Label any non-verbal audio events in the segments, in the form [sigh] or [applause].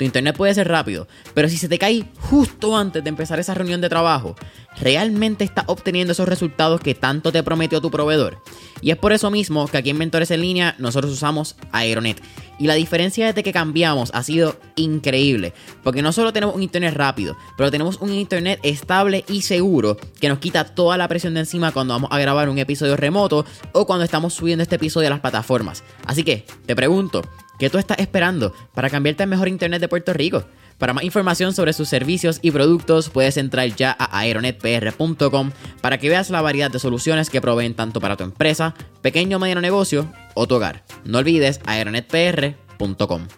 Tu internet puede ser rápido, pero si se te cae justo antes de empezar esa reunión de trabajo, ¿realmente estás obteniendo esos resultados que tanto te prometió tu proveedor? Y es por eso mismo que aquí en Mentores en Línea nosotros usamos Aeronet. Y la diferencia desde que cambiamos ha sido increíble, porque no solo tenemos un internet rápido, pero tenemos un internet estable y seguro que nos quita toda la presión de encima cuando vamos a grabar un episodio remoto o cuando estamos subiendo este episodio a las plataformas. Así que, te pregunto, ¿Qué tú estás esperando para cambiarte al mejor internet de Puerto Rico? Para más información sobre sus servicios y productos, puedes entrar ya a aeronetpr.com para que veas la variedad de soluciones que proveen tanto para tu empresa, pequeño o mediano negocio o tu hogar. No olvides aeronetpr.com.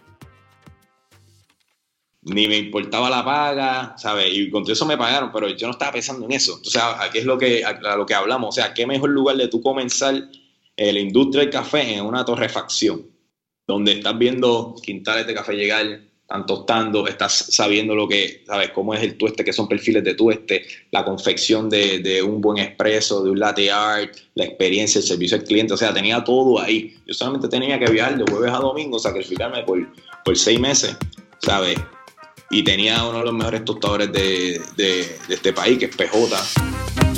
Ni me importaba la paga, ¿sabes? Y con eso me pagaron, pero yo no estaba pensando en eso. O sea, aquí es lo que, a lo que hablamos. O sea, ¿qué mejor lugar de tú comenzar la industria del café en una torrefacción? Donde estás viendo quintales de café llegar, están tostando, estás sabiendo lo que, sabes, cómo es el tueste, que son perfiles de tueste, la confección de, un buen expreso, de un latte art, la experiencia, el servicio al cliente, o sea, tenía todo ahí. Yo solamente tenía que viajar de jueves a domingo, sacrificarme por, por seis meses, ¿sabes? Y tenía uno de los mejores tostadores de, de este país, que es PJ.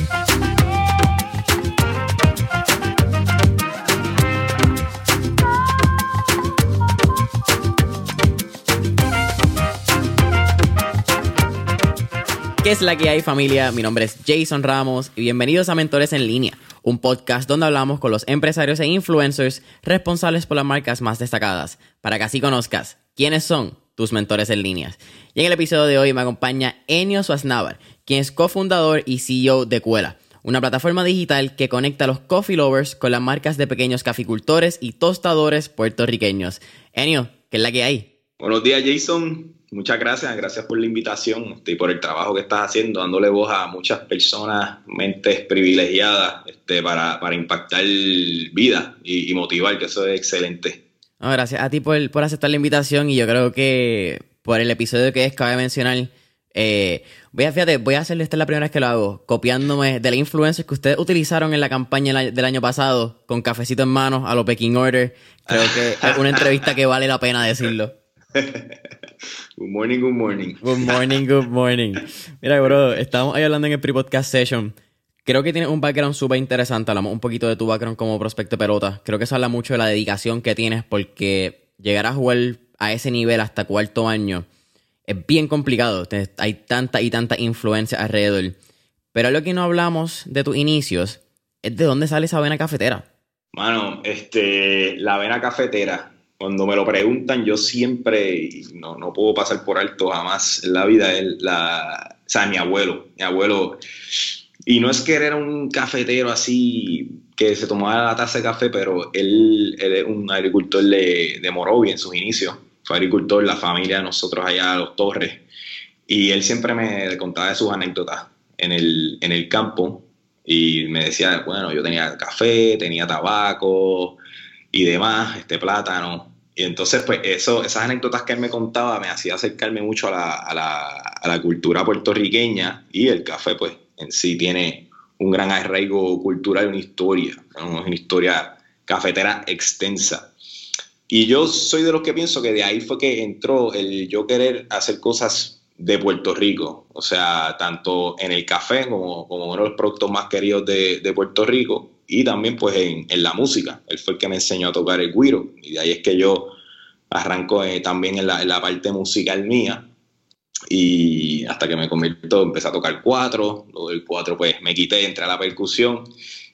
¿Qué es la que hay familia? Mi nombre es Jason Ramos y bienvenidos a Mentores en Línea, un podcast donde hablamos con los empresarios e influencers responsables por las marcas más destacadas, para que así conozcas quiénes son tus mentores en línea. Y en el episodio de hoy me acompaña Enio Suaznavar, quien es cofundador y CEO de Cuela, una plataforma digital que conecta a los coffee lovers con las marcas de pequeños caficultores y tostadores puertorriqueños. Enio, ¿qué es la que hay? Buenos días Jason, muchas gracias, gracias por la invitación este, y por el trabajo que estás haciendo, dándole voz a muchas personas, mentes privilegiadas este, para, impactar vida y, motivar, que eso es excelente. gracias a ti por, por, aceptar la invitación y yo creo que por el episodio que es, cabe mencionar, eh, voy a, fíjate, voy a hacerle, esta es la primera vez que lo hago, copiándome de la influencia que ustedes utilizaron en la campaña del año pasado, con cafecito en mano, a lo Peking Order. Creo que es una entrevista que vale la pena decirlo. [laughs] good morning, good morning. Good morning, good morning. Mira, bro, estábamos ahí hablando en el pre-podcast session. Creo que tienes un background súper interesante. Hablamos un poquito de tu background como prospecto de pelota. Creo que eso habla mucho de la dedicación que tienes porque llegar a jugar a ese nivel hasta cuarto año es bien complicado. Hay tanta y tanta influencia alrededor. Pero lo que no hablamos de tus inicios es de dónde sale esa vena cafetera. Mano, este, la vena cafetera cuando me lo preguntan, yo siempre, no, no puedo pasar por alto jamás en la vida, la, o sea, mi abuelo, mi abuelo, y no es que era un cafetero así que se tomaba la taza de café, pero él, él es un agricultor de, de Morovia en sus inicios, fue agricultor, la familia de nosotros allá Los Torres, y él siempre me contaba sus anécdotas en el, en el campo, y me decía, bueno, yo tenía café, tenía tabaco, y demás, este plátano. Y entonces, pues eso, esas anécdotas que él me contaba me hacía acercarme mucho a la, a la, a la cultura puertorriqueña y el café, pues en sí tiene un gran arraigo cultural, una historia, una historia cafetera extensa. Y yo soy de los que pienso que de ahí fue que entró el yo querer hacer cosas de Puerto Rico, o sea, tanto en el café como, como uno de los productos más queridos de, de Puerto Rico, y también pues en, la música. Él fue el que me enseñó a tocar el guiro y de ahí es que yo arranco eh, también en la, parte musical mía y hasta que me convirtió, empecé a tocar cuatro, luego del cuatro pues me quité, entré a la percusión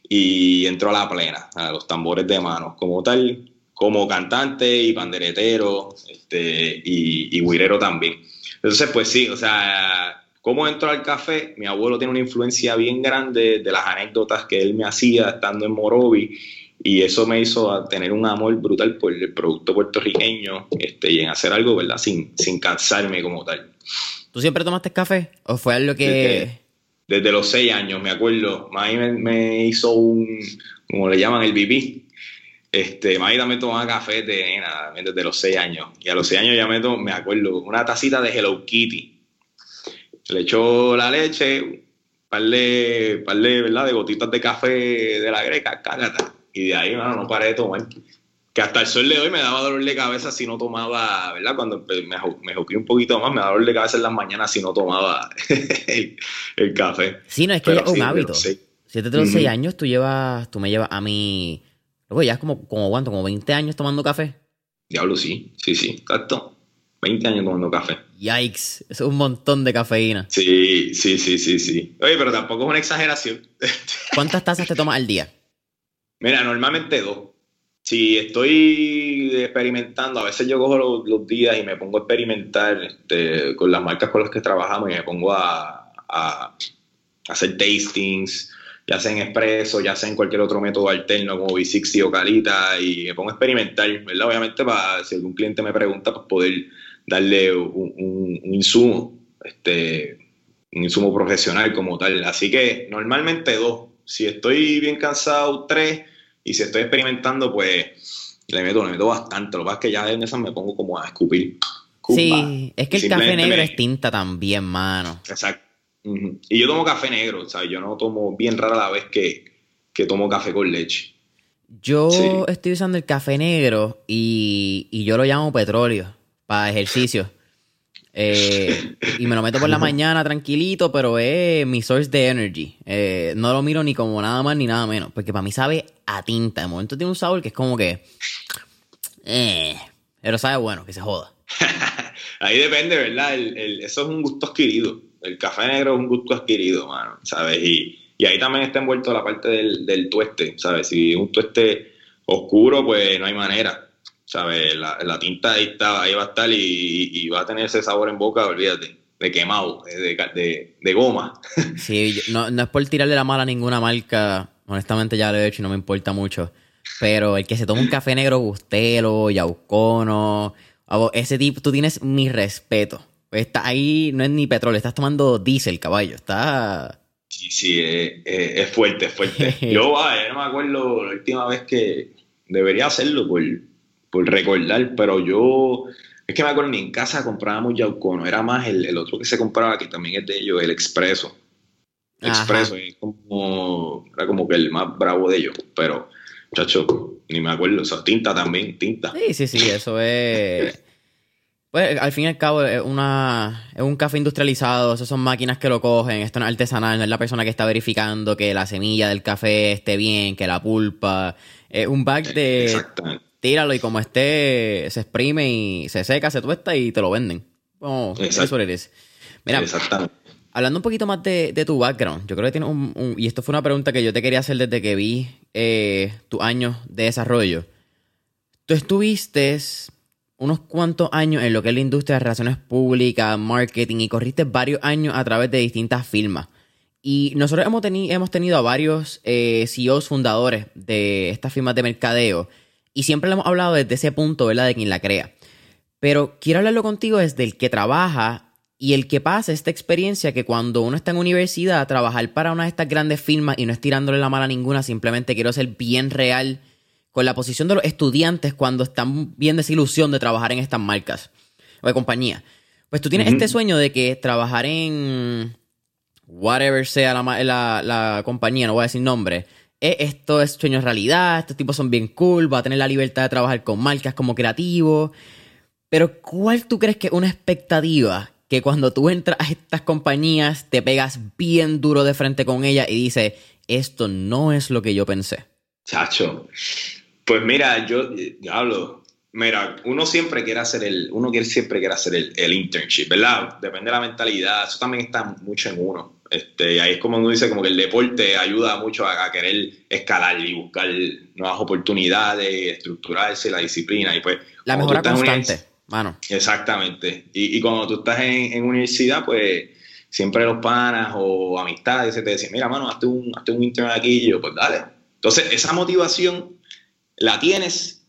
y entró a la plena, a los tambores de manos como tal, como cantante y panderetero este, y, y guirero también. Entonces pues sí, o sea, ¿Cómo entró al café? Mi abuelo tiene una influencia bien grande de las anécdotas que él me hacía estando en Morovi y eso me hizo tener un amor brutal por el producto puertorriqueño este, y en hacer algo, ¿verdad? Sin, sin cansarme como tal. ¿Tú siempre tomaste café? ¿O fue algo que...? Desde, los seis años, me acuerdo. Mami me, hizo un, como le llaman, el bibí. Este, Mami también tomaba café de, nada, desde los seis años. Y a los seis años ya me, me acuerdo, una tacita de Hello Kitty. Le echó la leche, par de, par de, ¿verdad? de gotitas de café de la greca, cágata. Y de ahí, no paré de tomar que hasta el sol de hoy me daba dolor de cabeza si no tomaba, ¿verdad? Cuando me, me juqué un poquito más, me daba dolor de cabeza en las mañanas si no tomaba [laughs] el, café. Sí, no, es que es un hábito. Si desde los 6 años tú llevas, tú me llevas a mí, luego ya es como, como cuánto, como 20 años tomando café. Diablo, sí, sí, sí, exacto. 20 años tomando café. Yikes, es un montón de cafeína. Sí, sí, sí, sí, sí. Oye, pero tampoco es una exageración. [laughs] ¿Cuántas tazas te tomas al día? Mira, normalmente dos si estoy experimentando, a veces yo cojo los, días y me pongo a experimentar este, con las marcas con las que trabajamos y me pongo a, hacer tastings, ya sea en expreso, ya sea en cualquier otro método alterno como V60 o Calita, y me pongo a experimentar, ¿verdad? Obviamente para si algún cliente me pregunta, pues poder darle un, insumo, este, un insumo profesional como tal. Así que normalmente dos. Si estoy bien cansado, tres y si estoy experimentando, pues le meto, le meto bastante. Lo que pasa es que ya en esas me pongo como a escupir. sí, es que el café negro es tinta también, mano. Exacto. Y yo tomo café negro, o sea, yo no tomo bien rara la vez que, tomo café con leche. Yo estoy usando el café negro y, y yo lo llamo petróleo para ejercicio. Eh, y me lo meto por la mañana tranquilito, pero es mi source de energy. Eh, no lo miro ni como nada más ni nada menos, porque para mí sabe a tinta. De momento tiene un sabor que es como que... Eh, pero sabe bueno, que se joda. [laughs] Ahí depende, ¿verdad? eso es un gusto adquirido. El café negro es un gusto adquirido, mano, ¿sabes? Y, ahí también está envuelto la parte del, del tueste, ¿sabes? Si un tueste oscuro, pues no hay manera. ¿Sabes? La, tinta ahí, está, ahí va a estar y, va a tener ese sabor en boca, olvídate, de quemado, de, goma. [laughs] Sí, no, no, es por tirarle la mala a ninguna marca, honestamente ya lo he hecho y no me importa mucho, pero el que se toma un café negro Bustelo, Yaucono, ese tipo, tú tienes mi respeto. Está ahí, no es ni petróleo, estás tomando diésel, caballo, está... Sí, sí, es, fuerte, es fuerte. [laughs] yo, no me acuerdo la última vez que debería hacerlo por por recordar, pero yo, es que me acuerdo, ni en casa comprábamos Yaucono, era más el, otro que se compraba, que también es de ellos, el Expreso. Expreso, como, era como que el más bravo de ellos, pero, chacho, ni me acuerdo, o sea, tinta también, tinta. Sí, sí, sí, eso es... Pues al fin y al cabo es, una, es un café industrializado, esas son máquinas que lo cogen, esto no es artesanal, no es la persona que está verificando que la semilla del café esté bien, que la pulpa, es un bag de tíralo y como esté, se exprime y se seca, se tuesta y te lo venden. Oh, eso eres. Mira, hablando un poquito más de, tu background, yo creo que tienes un, Y esto fue una pregunta que yo te quería hacer desde que vi eh, tus años de desarrollo. Tú estuviste unos cuantos años en lo que es la industria de relaciones públicas, marketing, y corriste varios años a través de distintas firmas. Y nosotros hemos, hemos tenido a varios eh, CEOs fundadores de estas firmas de mercadeo y siempre le hemos hablado desde ese punto, ¿verdad? De quien la crea. Pero quiero hablarlo contigo desde el que trabaja y el que pasa esta experiencia que cuando uno está en universidad, trabajar para una de estas grandes firmas y no es tirándole la mala a ninguna, simplemente quiero ser bien real con la posición de los estudiantes cuando están bien desilusión de trabajar en estas marcas o de compañía. Pues tú tienes este sueño de que trabajar en whatever sea la, la, la compañía, no voy a decir nombre, eh, esto es sueño realidad, estos tipos son bien cool, va a tener la libertad de trabajar con marcas como creativo. Pero ¿cuál tú crees que es una expectativa que cuando tú entras a estas compañías te pegas bien duro de frente con ella y dices, esto no es lo que yo pensé? Chacho, pues mira, yo, hablo, mira, uno siempre quiere hacer el, uno siempre quiere hacer el, el internship, ¿verdad? Depende de la mentalidad, eso también está mucho en uno. Este, y ahí es como uno dice, como que el deporte ayuda mucho a, querer escalar y buscar nuevas oportunidades, estructurarse, la disciplina. Y pues, la mejora constante, mano. Exactamente. Y, y, cuando tú estás en, universidad, pues siempre los panas o amistades te dicen, mira, mano, hazte un, hazte un internet aquí. Y yo, pues dale. Entonces, esa motivación la tienes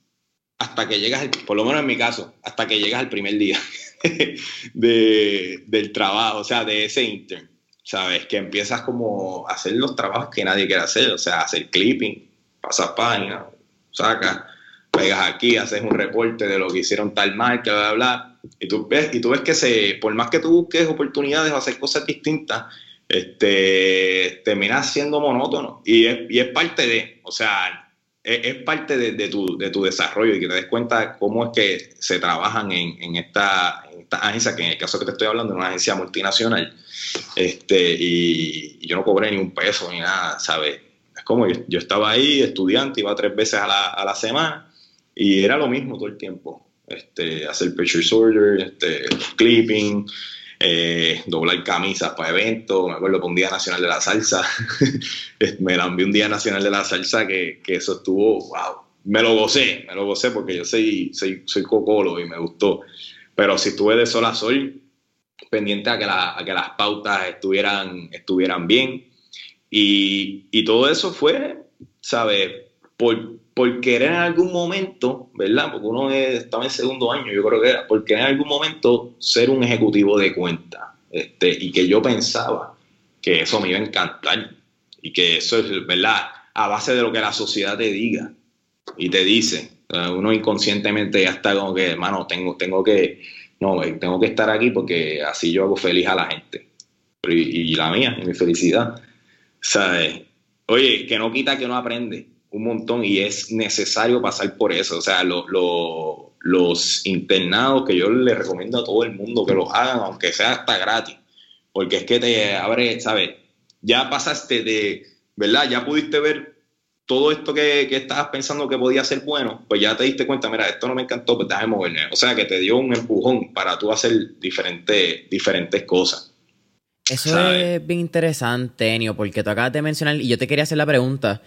hasta que llegas, por lo menos en mi caso, hasta que llegas al primer día. [laughs] de, del trabajo, o sea, de ese intern, ¿sabes? Que empiezas como a hacer los trabajos que nadie quiere hacer, o sea, hacer clipping, pasas página, sacas, pegas aquí, haces un reporte de lo que hicieron tal marca, bla, bla, bla, y tú ves, y tú ves que se, por más que tú busques oportunidades o hacer cosas distintas, este, terminas siendo monótono y es, y es parte de, o sea, es, parte de, tu, de tu desarrollo y que te des cuenta cómo es que se trabajan en, en, esta, agencia, que en el caso que te estoy hablando es una agencia multinacional, este, y, yo no cobré ni un peso ni nada, ¿sabes? Es como yo, estaba ahí, estudiante, iba tres veces a la, a la semana y era lo mismo todo el tiempo. Este, hacer purchase order, este, clipping, eh, doblar camisas para eventos, me acuerdo para un Día Nacional de la Salsa, [laughs] me la envié un Día Nacional de la Salsa que, que, eso estuvo, wow, me lo gocé, me lo gocé porque yo soy, soy, soy cocolo y me gustó, pero si estuve de sol a sol, pendiente a que, la, a que las pautas estuvieran, estuvieran bien y, y todo eso fue, ¿sabes? Por, por querer en algún momento, ¿verdad? Porque uno estaba en segundo año, yo creo que era, por querer en algún momento ser un ejecutivo de cuenta. Este, y que yo pensaba que eso me iba a encantar y que eso es, ¿verdad? A base de lo que la sociedad te diga y te dice. Uno inconscientemente ya está como que, hermano, tengo, tengo que, no, tengo que estar aquí porque así yo hago feliz a la gente. Y, y la mía, y mi felicidad. ¿Sabes? Oye, que no quita que uno aprende un montón y es necesario pasar por eso. O sea, los internados que yo les recomiendo a todo el mundo que los hagan, aunque sea hasta gratis, porque es que te abre, ¿sabes? Ya pasaste de, ¿verdad? Ya pudiste ver todo esto que, que, estabas pensando que podía ser bueno, pues ya te diste cuenta, mira, esto no me encantó, pues déjame moverme. O sea, que te dio un empujón para tú hacer diferentes, diferentes cosas. Eso es bien interesante, Enio, porque tú acabas de mencionar, y yo te quería hacer la pregunta,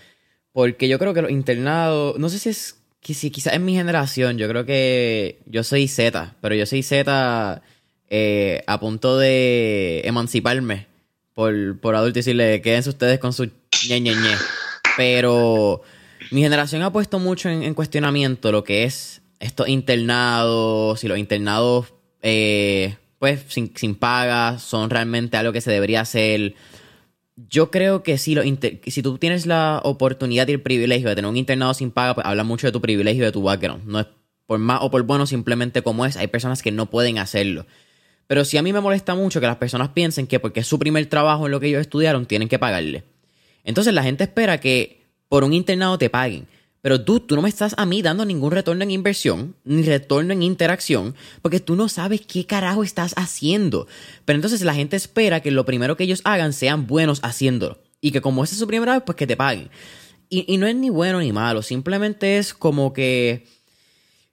porque yo creo que los internados, no sé si es, que si quizás en mi generación, yo creo que yo soy Z, pero yo soy Z eh, a punto de emanciparme por, por adulto y decirle, quédense ustedes con su ñe, ñe, ñe. Pero mi generación ha puesto mucho en, cuestionamiento lo que es estos internados, si los internados, eh, pues, sin, sin paga, son realmente algo que se debería hacer yo creo que si, lo si tú tienes la oportunidad y el privilegio de tener un internado sin paga, pues habla mucho de tu privilegio, de tu background. No es por más o por bueno, simplemente como es. Hay personas que no pueden hacerlo. Pero sí a mí me molesta mucho que las personas piensen que porque es su primer trabajo en lo que ellos estudiaron, tienen que pagarle. Entonces la gente espera que por un internado te paguen. Pero tú, tú no me estás a mí dando ningún retorno en inversión, ni retorno en interacción, porque tú no sabes qué carajo estás haciendo. Pero entonces la gente espera que lo primero que ellos hagan sean buenos haciéndolo. Y que como esa es su primera vez, pues que te paguen. Y, y no es ni bueno ni malo, simplemente es como que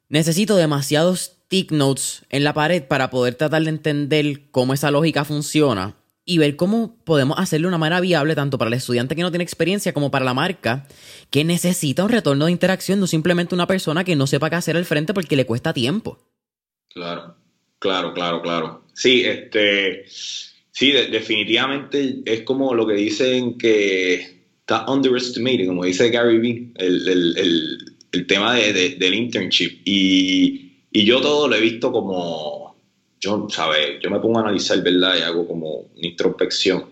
necesito demasiados tick notes en la pared para poder tratar de entender cómo esa lógica funciona y ver cómo podemos hacerlo de una manera viable tanto para el estudiante que no tiene experiencia como para la marca que necesita un retorno de interacción, no simplemente una persona que no sepa qué hacer al frente porque le cuesta tiempo. Claro, claro, claro, claro. Sí, este, sí, definitivamente es como lo que dicen que está underestimated, como dice Gary Vee, el, tema del internship. Y, y yo todo lo he visto como yo, ¿sabes? Yo me pongo a analizar, ¿verdad? Y hago como una introspección.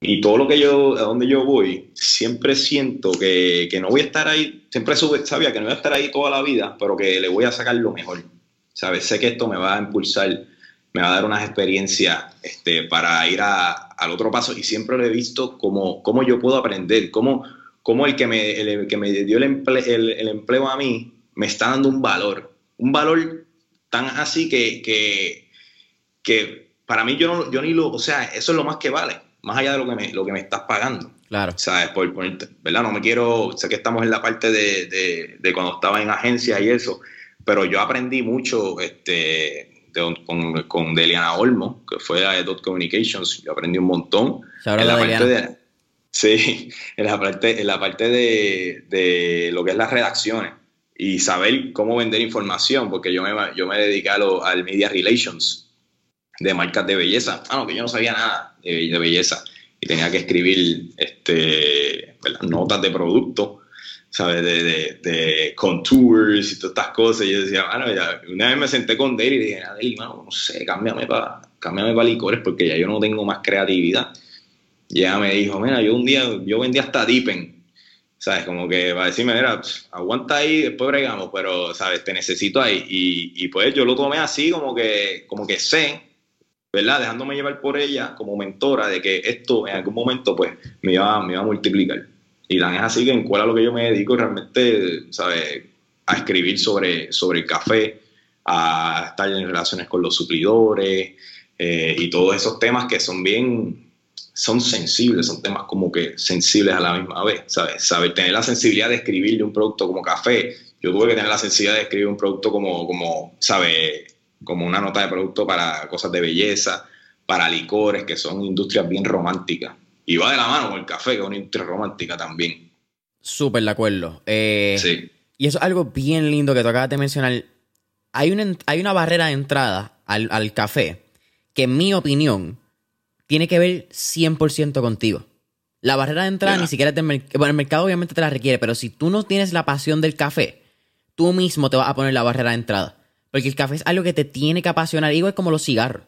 Y todo lo que yo, a donde yo voy, siempre siento que, que no voy a estar ahí, siempre sabía que no voy a estar ahí toda la vida, pero que le voy a sacar lo mejor, ¿sabes? Sé que esto me va a impulsar, me va a dar unas experiencias este, para ir a, al otro paso y siempre lo he visto como, como yo puedo aprender, como, como el, que me, el, que me dio el, el, el empleo a mí me está dando un valor, un valor tan así que, que, que para mí yo, no, yo ni lo, o sea, eso es lo más que vale, más allá de lo que me, lo que me estás pagando. Claro. ¿Sabes? Por, ¿verdad? No me quiero, sé que estamos en la parte de, de, de cuando estaba en agencia y eso, pero yo aprendí mucho este, con, con, Deliana Olmo, que fue a Dot Communications, yo aprendí un montón. En la parte de, sí, [laughs] en la parte, en la parte de, de lo que es las redacciones y saber cómo vender información, porque yo me, yo me dediqué al Media Relations de marcas de belleza. Ah, no, que yo no sabía nada de, belleza y tenía que escribir este, notas de producto ¿sabes? De, de, contours y todas estas cosas. Y yo decía, bueno, ya, una vez me senté con Dale y dije, Dale, mano, no sé, cámbiame para cámbiame para licores porque ya yo no tengo más creatividad. Y ella me dijo, mira, yo un día, yo vendí hasta Dipen, ¿sabes? Como que va a decirme, mira, aguanta ahí, después bregamos, pero, ¿sabes? Te necesito ahí. Y, y, pues yo lo tomé así, como que, como que sé, ¿verdad? Dejándome llevar por ella como mentora de que esto en algún momento, pues, me iba, me iba a multiplicar. Y tan es así que en cuál a lo que yo me dedico realmente, ¿sabes? A escribir sobre, sobre el café, a estar en relaciones con los suplidores eh, y todos esos temas que son bien, son sensibles, son temas como que sensibles a la misma vez, ¿sabes? Saber tener la sensibilidad de escribirle un producto como café. Yo tuve que tener la sensibilidad de escribir un producto como, como ¿sabes? Como una nota de producto para cosas de belleza, para licores, que son industrias bien románticas. Y va de la mano con el café, que es una industria romántica también. Súper de acuerdo. Eh, sí. Y eso es algo bien lindo que tú acabas de mencionar. Hay una, hay una barrera de entrada al, café que, en mi opinión, tiene que ver 100% contigo. La barrera de entrada ni siquiera es del mercado. Bueno, el mercado obviamente te la requiere, pero si tú no tienes la pasión del café, tú mismo te vas a poner la barrera de entrada. Porque el café es algo que te tiene que apasionar, igual como los cigarros.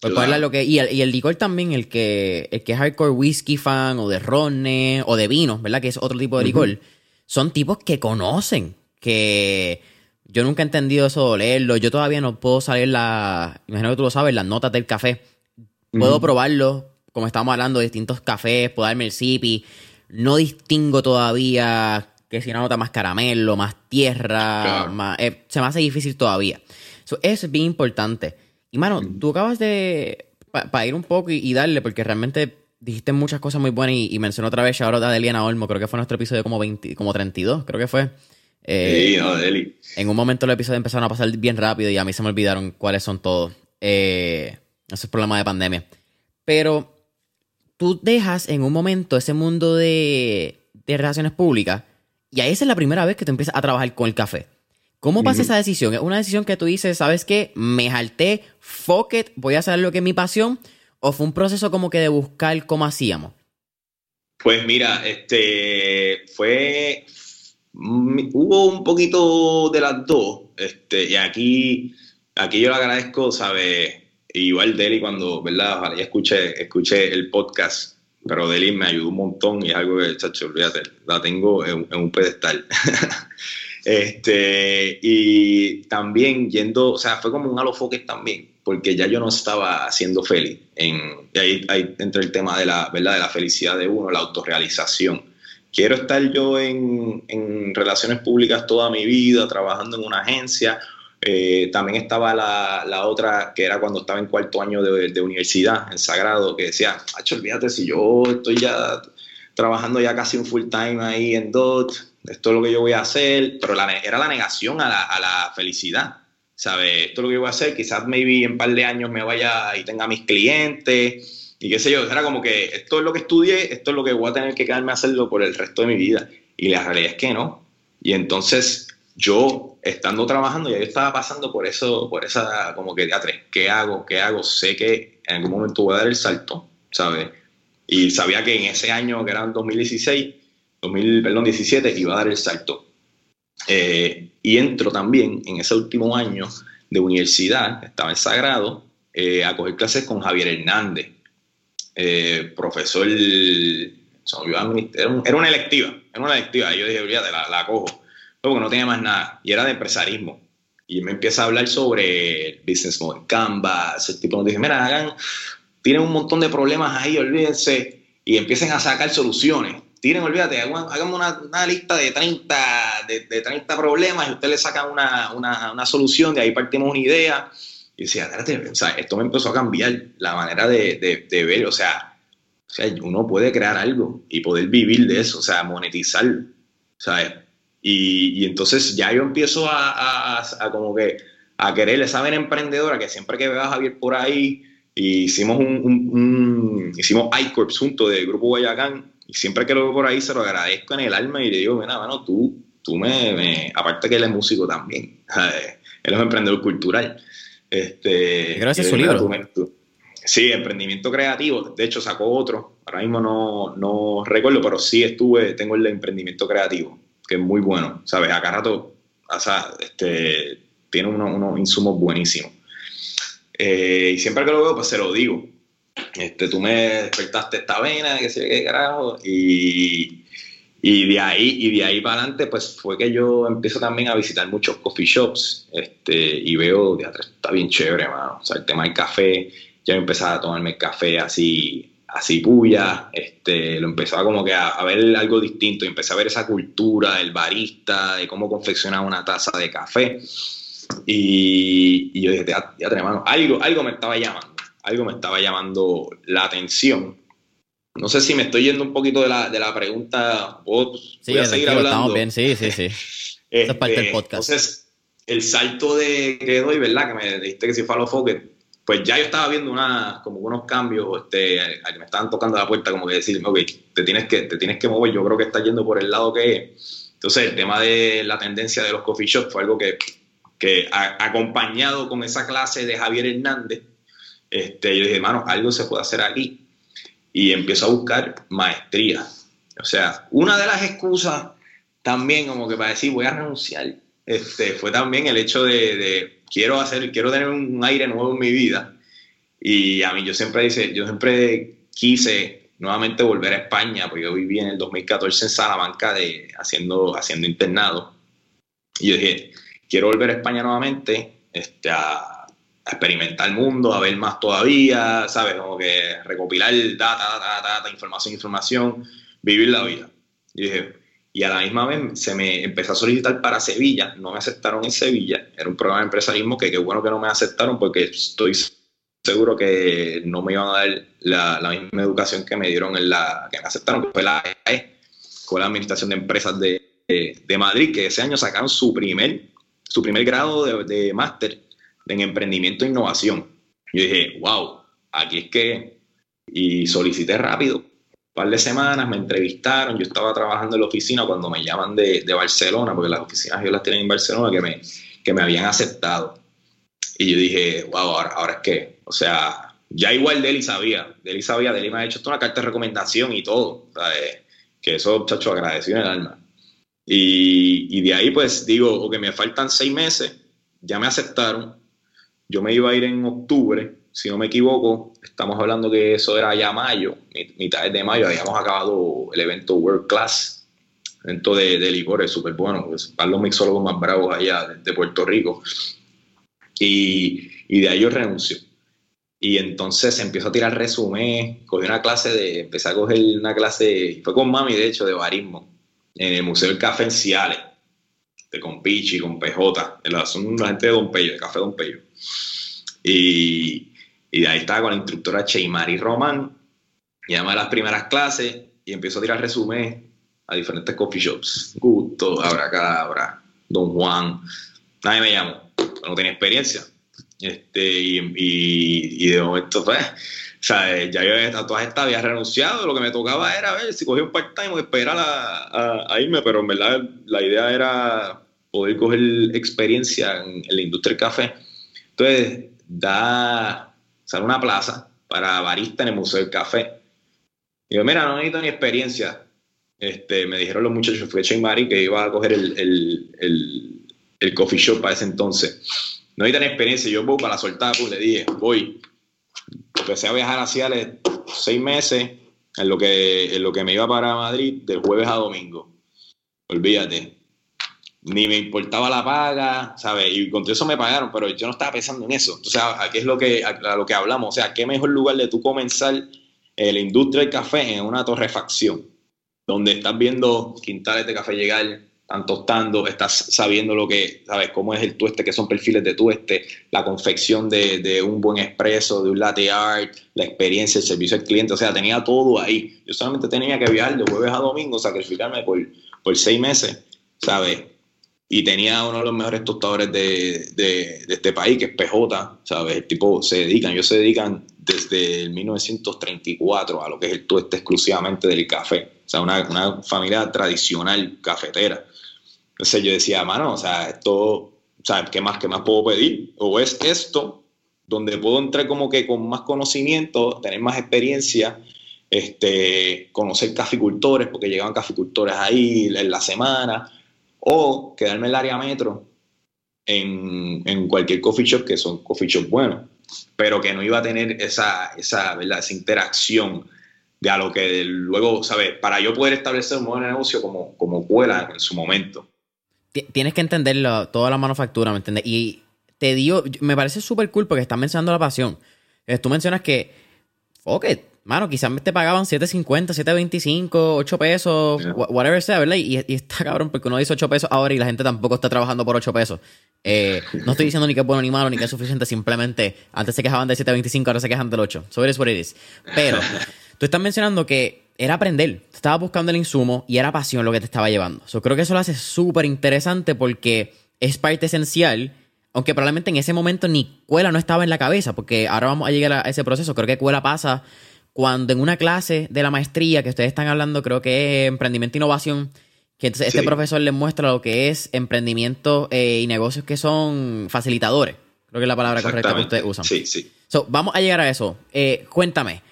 Pues lo que, y, el, y el licor también, el que, el que es hardcore whisky fan, o de ronne, o de vino, ¿verdad? Que es otro tipo de licor. Son tipos que conocen, que yo nunca he entendido eso de olerlo. Yo todavía no puedo saber la, imagino que tú lo sabes, las notas del café. Puedo probarlo, como estamos hablando, de distintos cafés, puedo darme el sipi. No distingo todavía que si una nota más caramelo, más tierra, más, eh, se me hace difícil todavía. eso es bien importante. Y mano, tú acabas de. Para ir un poco y, darle, porque realmente dijiste muchas cosas muy buenas y, mencionó otra vez ahora de Eliana Olmo, creo que fue nuestro episodio como 20, como 32, creo que fue. Eh, sí, no, Deli. En un momento los episodios empezaron a pasar bien rápido y a mí se me olvidaron cuáles son todos. Eh, ese es problema de pandemia. Pero tú dejas en un momento ese mundo de, de relaciones públicas y ahí esa es la primera vez que tú empiezas a trabajar con el café. ¿Cómo pasa esa decisión? ¿Es una decisión que tú dices, sabes qué? Me jalté, fuck it, voy a hacer lo que es mi pasión? ¿O fue un proceso como que de buscar cómo hacíamos? Pues mira, este fue. Hubo un poquito de las dos. Este, y aquí, aquí yo le agradezco, ¿sabes? Igual Deli cuando, ¿verdad? Ojalá ya escuché, escuché el podcast, pero Deli me ayudó un montón y es algo que, chacho, olvídate, la tengo en, en un pedestal. [laughs] Este, y también yendo, o sea, fue como un alofoque también, porque ya yo no estaba siendo feliz. En, y ahí, ahí entra el tema de la, ¿verdad? de la felicidad de uno, la autorrealización. Quiero estar yo en, en relaciones públicas toda mi vida, trabajando en una agencia. Eh, también estaba la, la, otra, que era cuando estaba en cuarto año de, de universidad, en Sagrado, que decía, Hacho, olvídate, si yo estoy ya trabajando ya casi un full time ahí en DOT, esto es lo que yo voy a hacer, pero la, era la negación a la, a la felicidad, ¿sabes? Esto es lo que yo voy a hacer, quizás maybe en un par de años me vaya y tenga mis clientes y qué sé yo, era como que esto es lo que estudié, esto es lo que voy a tener que quedarme a hacerlo por el resto de mi vida. Y la realidad es que no. Y entonces yo, estando trabajando, ya yo estaba pasando por eso, por esa, como que, tres, ¿qué hago? ¿Qué hago? Sé que en algún momento voy a dar el salto, ¿sabes? Y sabía que en ese año, que era en 2016, 2017 iba a dar el salto. Eh, y entro también en ese último año de universidad, estaba en Sagrado, eh, a coger clases con Javier Hernández, eh, profesor, era, una electiva, era una electiva, yo dije, olvídate, la, la cojo, porque no tenía más nada, y era de empresarismo. Y me empieza a hablar sobre business model, Canvas, ese tipo de dije, mira, hagan, tienen un montón de problemas ahí, olvídense, y empiecen a sacar soluciones tiren, olvídate, hagamos una, lista de 30, de, 30 problemas y ustedes le sacan una, solución, de ahí partimos una idea. Y decía, o sea, esto me empezó a cambiar la manera de, ver, o sea, o sea, uno puede crear algo y poder vivir de eso, o sea, monetizar, ¿sabes? Y, y entonces ya yo empiezo a, como que a querer esa vena emprendedora que siempre que veo a Javier por ahí, hicimos un, un, un hicimos iCorps junto del Grupo Guayacán, y siempre que lo veo por ahí se lo agradezco en el alma y le digo, mira, mano, tú, tú me, aparte que él es músico también, [laughs] él es un emprendedor cultural. Este, Gracias a su libro. sí, emprendimiento creativo, de hecho sacó otro, ahora mismo no, no recuerdo, pero sí estuve, tengo el de emprendimiento creativo. Que es muy bueno, ¿sabes? Acá rato, o sea, este, tiene unos, insumos buenísimos. Eh, y siempre que lo veo, pues se lo digo. Este, tú me despertaste esta vena, que sé qué carajo, y, y de ahí, y de ahí para adelante, pues fue que yo empiezo también a visitar muchos coffee shops, este, y veo, está bien chévere, mano. O sea, el tema del café, ya empezaba a tomarme café así, así puya, este, lo empezaba como que a, ver algo distinto, y empecé a ver esa cultura del barista, de cómo confeccionaba una taza de café. Y, yo dije, ya, ya tenemos, algo, algo me estaba llamando, algo me estaba llamando la atención. No sé si me estoy yendo un poquito de la, de la pregunta, o sí, voy a seguir hablando. Estamos bien, sí, sí, sí. [laughs] Es parte del este, podcast. Entonces, el salto de que doy, ¿verdad? Que me dijiste que si fue a los pues ya yo estaba viendo una, como unos cambios, este, que me estaban tocando la puerta, como que decir, ok, te tienes que, te tienes que mover, yo creo que está yendo por el lado que es. Entonces, el tema de la tendencia de los coffee shops fue algo que, que acompañado con esa clase de Javier Hernández, este, yo dije, hermano, algo se puede hacer aquí. Y empiezo a buscar maestría. O sea, una de las excusas también como que para decir voy a renunciar, este, fue también el hecho de quiero hacer, quiero tener un aire nuevo en mi vida. Y a mí yo siempre dice, yo siempre quise nuevamente volver a España, porque yo viví en el 2014 en Salamanca de, haciendo, haciendo internado. Y yo dije, quiero volver a España nuevamente, este, a, experimentar el mundo, a ver más todavía, ¿sabes? Como que recopilar data, data, data, información, información, vivir la vida. Y dije, y a la misma vez se me empezó a solicitar para Sevilla, no me aceptaron en Sevilla, era un programa de empresarismo que qué bueno que no me aceptaron porque estoy seguro que no me iban a dar la, misma educación que me dieron en la que me aceptaron, que fue la AE, con la Administración de Empresas de, de, Madrid, que ese año sacaron su primer, su primer grado de, de máster en emprendimiento e innovación. Yo dije, wow, aquí es que, y solicité rápido, par de semanas, me entrevistaron, yo estaba trabajando en la oficina cuando me llaman de, de Barcelona, porque las oficinas yo las tenía en Barcelona, que me, que me habían aceptado. Y yo dije, wow, ahora, ahora es que, o sea, ya igual Deli sabía, Deli sabía, Deli me ha hecho una carta de recomendación y todo, que eso, muchachos, agradeció en el alma. Y, y de ahí pues digo, o que me faltan seis meses, ya me aceptaron, yo me iba a ir en octubre, si no me equivoco, estamos hablando que eso era ya mayo, mitad de mayo, habíamos acabado el evento World Class, evento de, de licores súper bueno, pues, para los mixólogos más bravos allá de, Puerto Rico. Y, y, de ahí yo renuncio. Y entonces empiezo a tirar resumen, cogí una clase de, empecé a coger una clase, fue con mami de hecho, de barismo, en el Museo del Café en Ciales, de con Pichi, con PJ, son la gente de Don Pello, de Café Don Pello. Y, y ahí estaba con la instructora Cheimari Román. Llama a las primeras clases y empiezo a tirar resumen a diferentes coffee shops. Gusto, Abracadabra, Don Juan. Nadie me llamó, no tenía experiencia. Este, y, y, de momento, pues, o sea, ya yo todas estas había renunciado. Lo que me tocaba era ver si cogía un part-time o esperar a, a, irme, pero en verdad la idea era poder coger experiencia en, en la industria del café. Entonces, da sale una plaza para barista en el Museo del Café. Y yo, mira, no necesito ni experiencia. Este, me dijeron los muchachos, fue Mari, que iba a coger el, el, coffee shop para ese entonces. No necesito ni experiencia. Yo voy para la soltada, pues le dije, voy. Empecé a viajar hacia seis meses en lo, que, en lo que me iba para Madrid de jueves a domingo. Olvídate ni me importaba la paga, ¿sabes? Y con todo eso me pagaron, pero yo no estaba pensando en eso. Entonces, ¿a qué es lo que, a, lo que hablamos? O sea, ¿qué mejor lugar de tú comenzar eh, la industria del café en una torrefacción? Donde estás viendo quintales de café llegar, están tostando, estás sabiendo lo que, ¿sabes? Cómo es el tueste, que son perfiles de tueste, la confección de, de un buen expreso, de un latte art, la experiencia, el servicio al cliente, o sea, tenía todo ahí. Yo solamente tenía que viajar de jueves a domingo, sacrificarme por, por seis meses, ¿sabes? Y tenía uno de los mejores tostadores de, de, este país, que es PJ, ¿sabes? El tipo se dedican, ellos se dedican desde el 1934 a lo que es el tueste exclusivamente del café, o sea, una, una familia tradicional cafetera. Entonces yo decía, mano, o sea, esto, ¿sabes? ¿Qué más, qué más puedo pedir? O es esto, donde puedo entrar como que con más conocimiento, tener más experiencia, este, conocer caficultores, porque llegaban caficultores ahí en la semana, o quedarme en el área metro en, cualquier coffee shop, que son coffee shops buenos, pero que no iba a tener esa, esa, esa interacción de a lo que luego, ¿sabes? Para yo poder establecer un de negocio como, como Cuela en su momento. Tienes que entenderlo, toda la manufactura, ¿me entiendes? Y te digo, me parece súper cool porque estás mencionando la pasión. Eh, tú mencionas que, ok, mano, quizás te pagaban 7.50, 7.25, 8 pesos, whatever sea, ¿verdad? Y, y, está cabrón porque uno dice 8 pesos ahora y la gente tampoco está trabajando por 8 pesos. Eh, no estoy diciendo ni que es bueno ni malo ni que es suficiente, simplemente antes se quejaban de 7.25, ahora se quejan del 8. So it is what it is. Pero [laughs] tú estás mencionando que era aprender, estabas buscando el insumo y era pasión lo que te estaba llevando. Yo creo que eso lo hace súper interesante porque es parte esencial aunque probablemente en ese momento ni Cuela no estaba en la cabeza, porque ahora vamos a llegar a ese proceso. Creo que Cuela pasa cuando en una clase de la maestría que ustedes están hablando, creo que es emprendimiento e innovación, que entonces este profesor les muestra lo que es emprendimiento eh, y negocios que son facilitadores. Creo que es la palabra correcta que ustedes usan. Sí, sí. vamos a llegar a eso. Eh, cuéntame,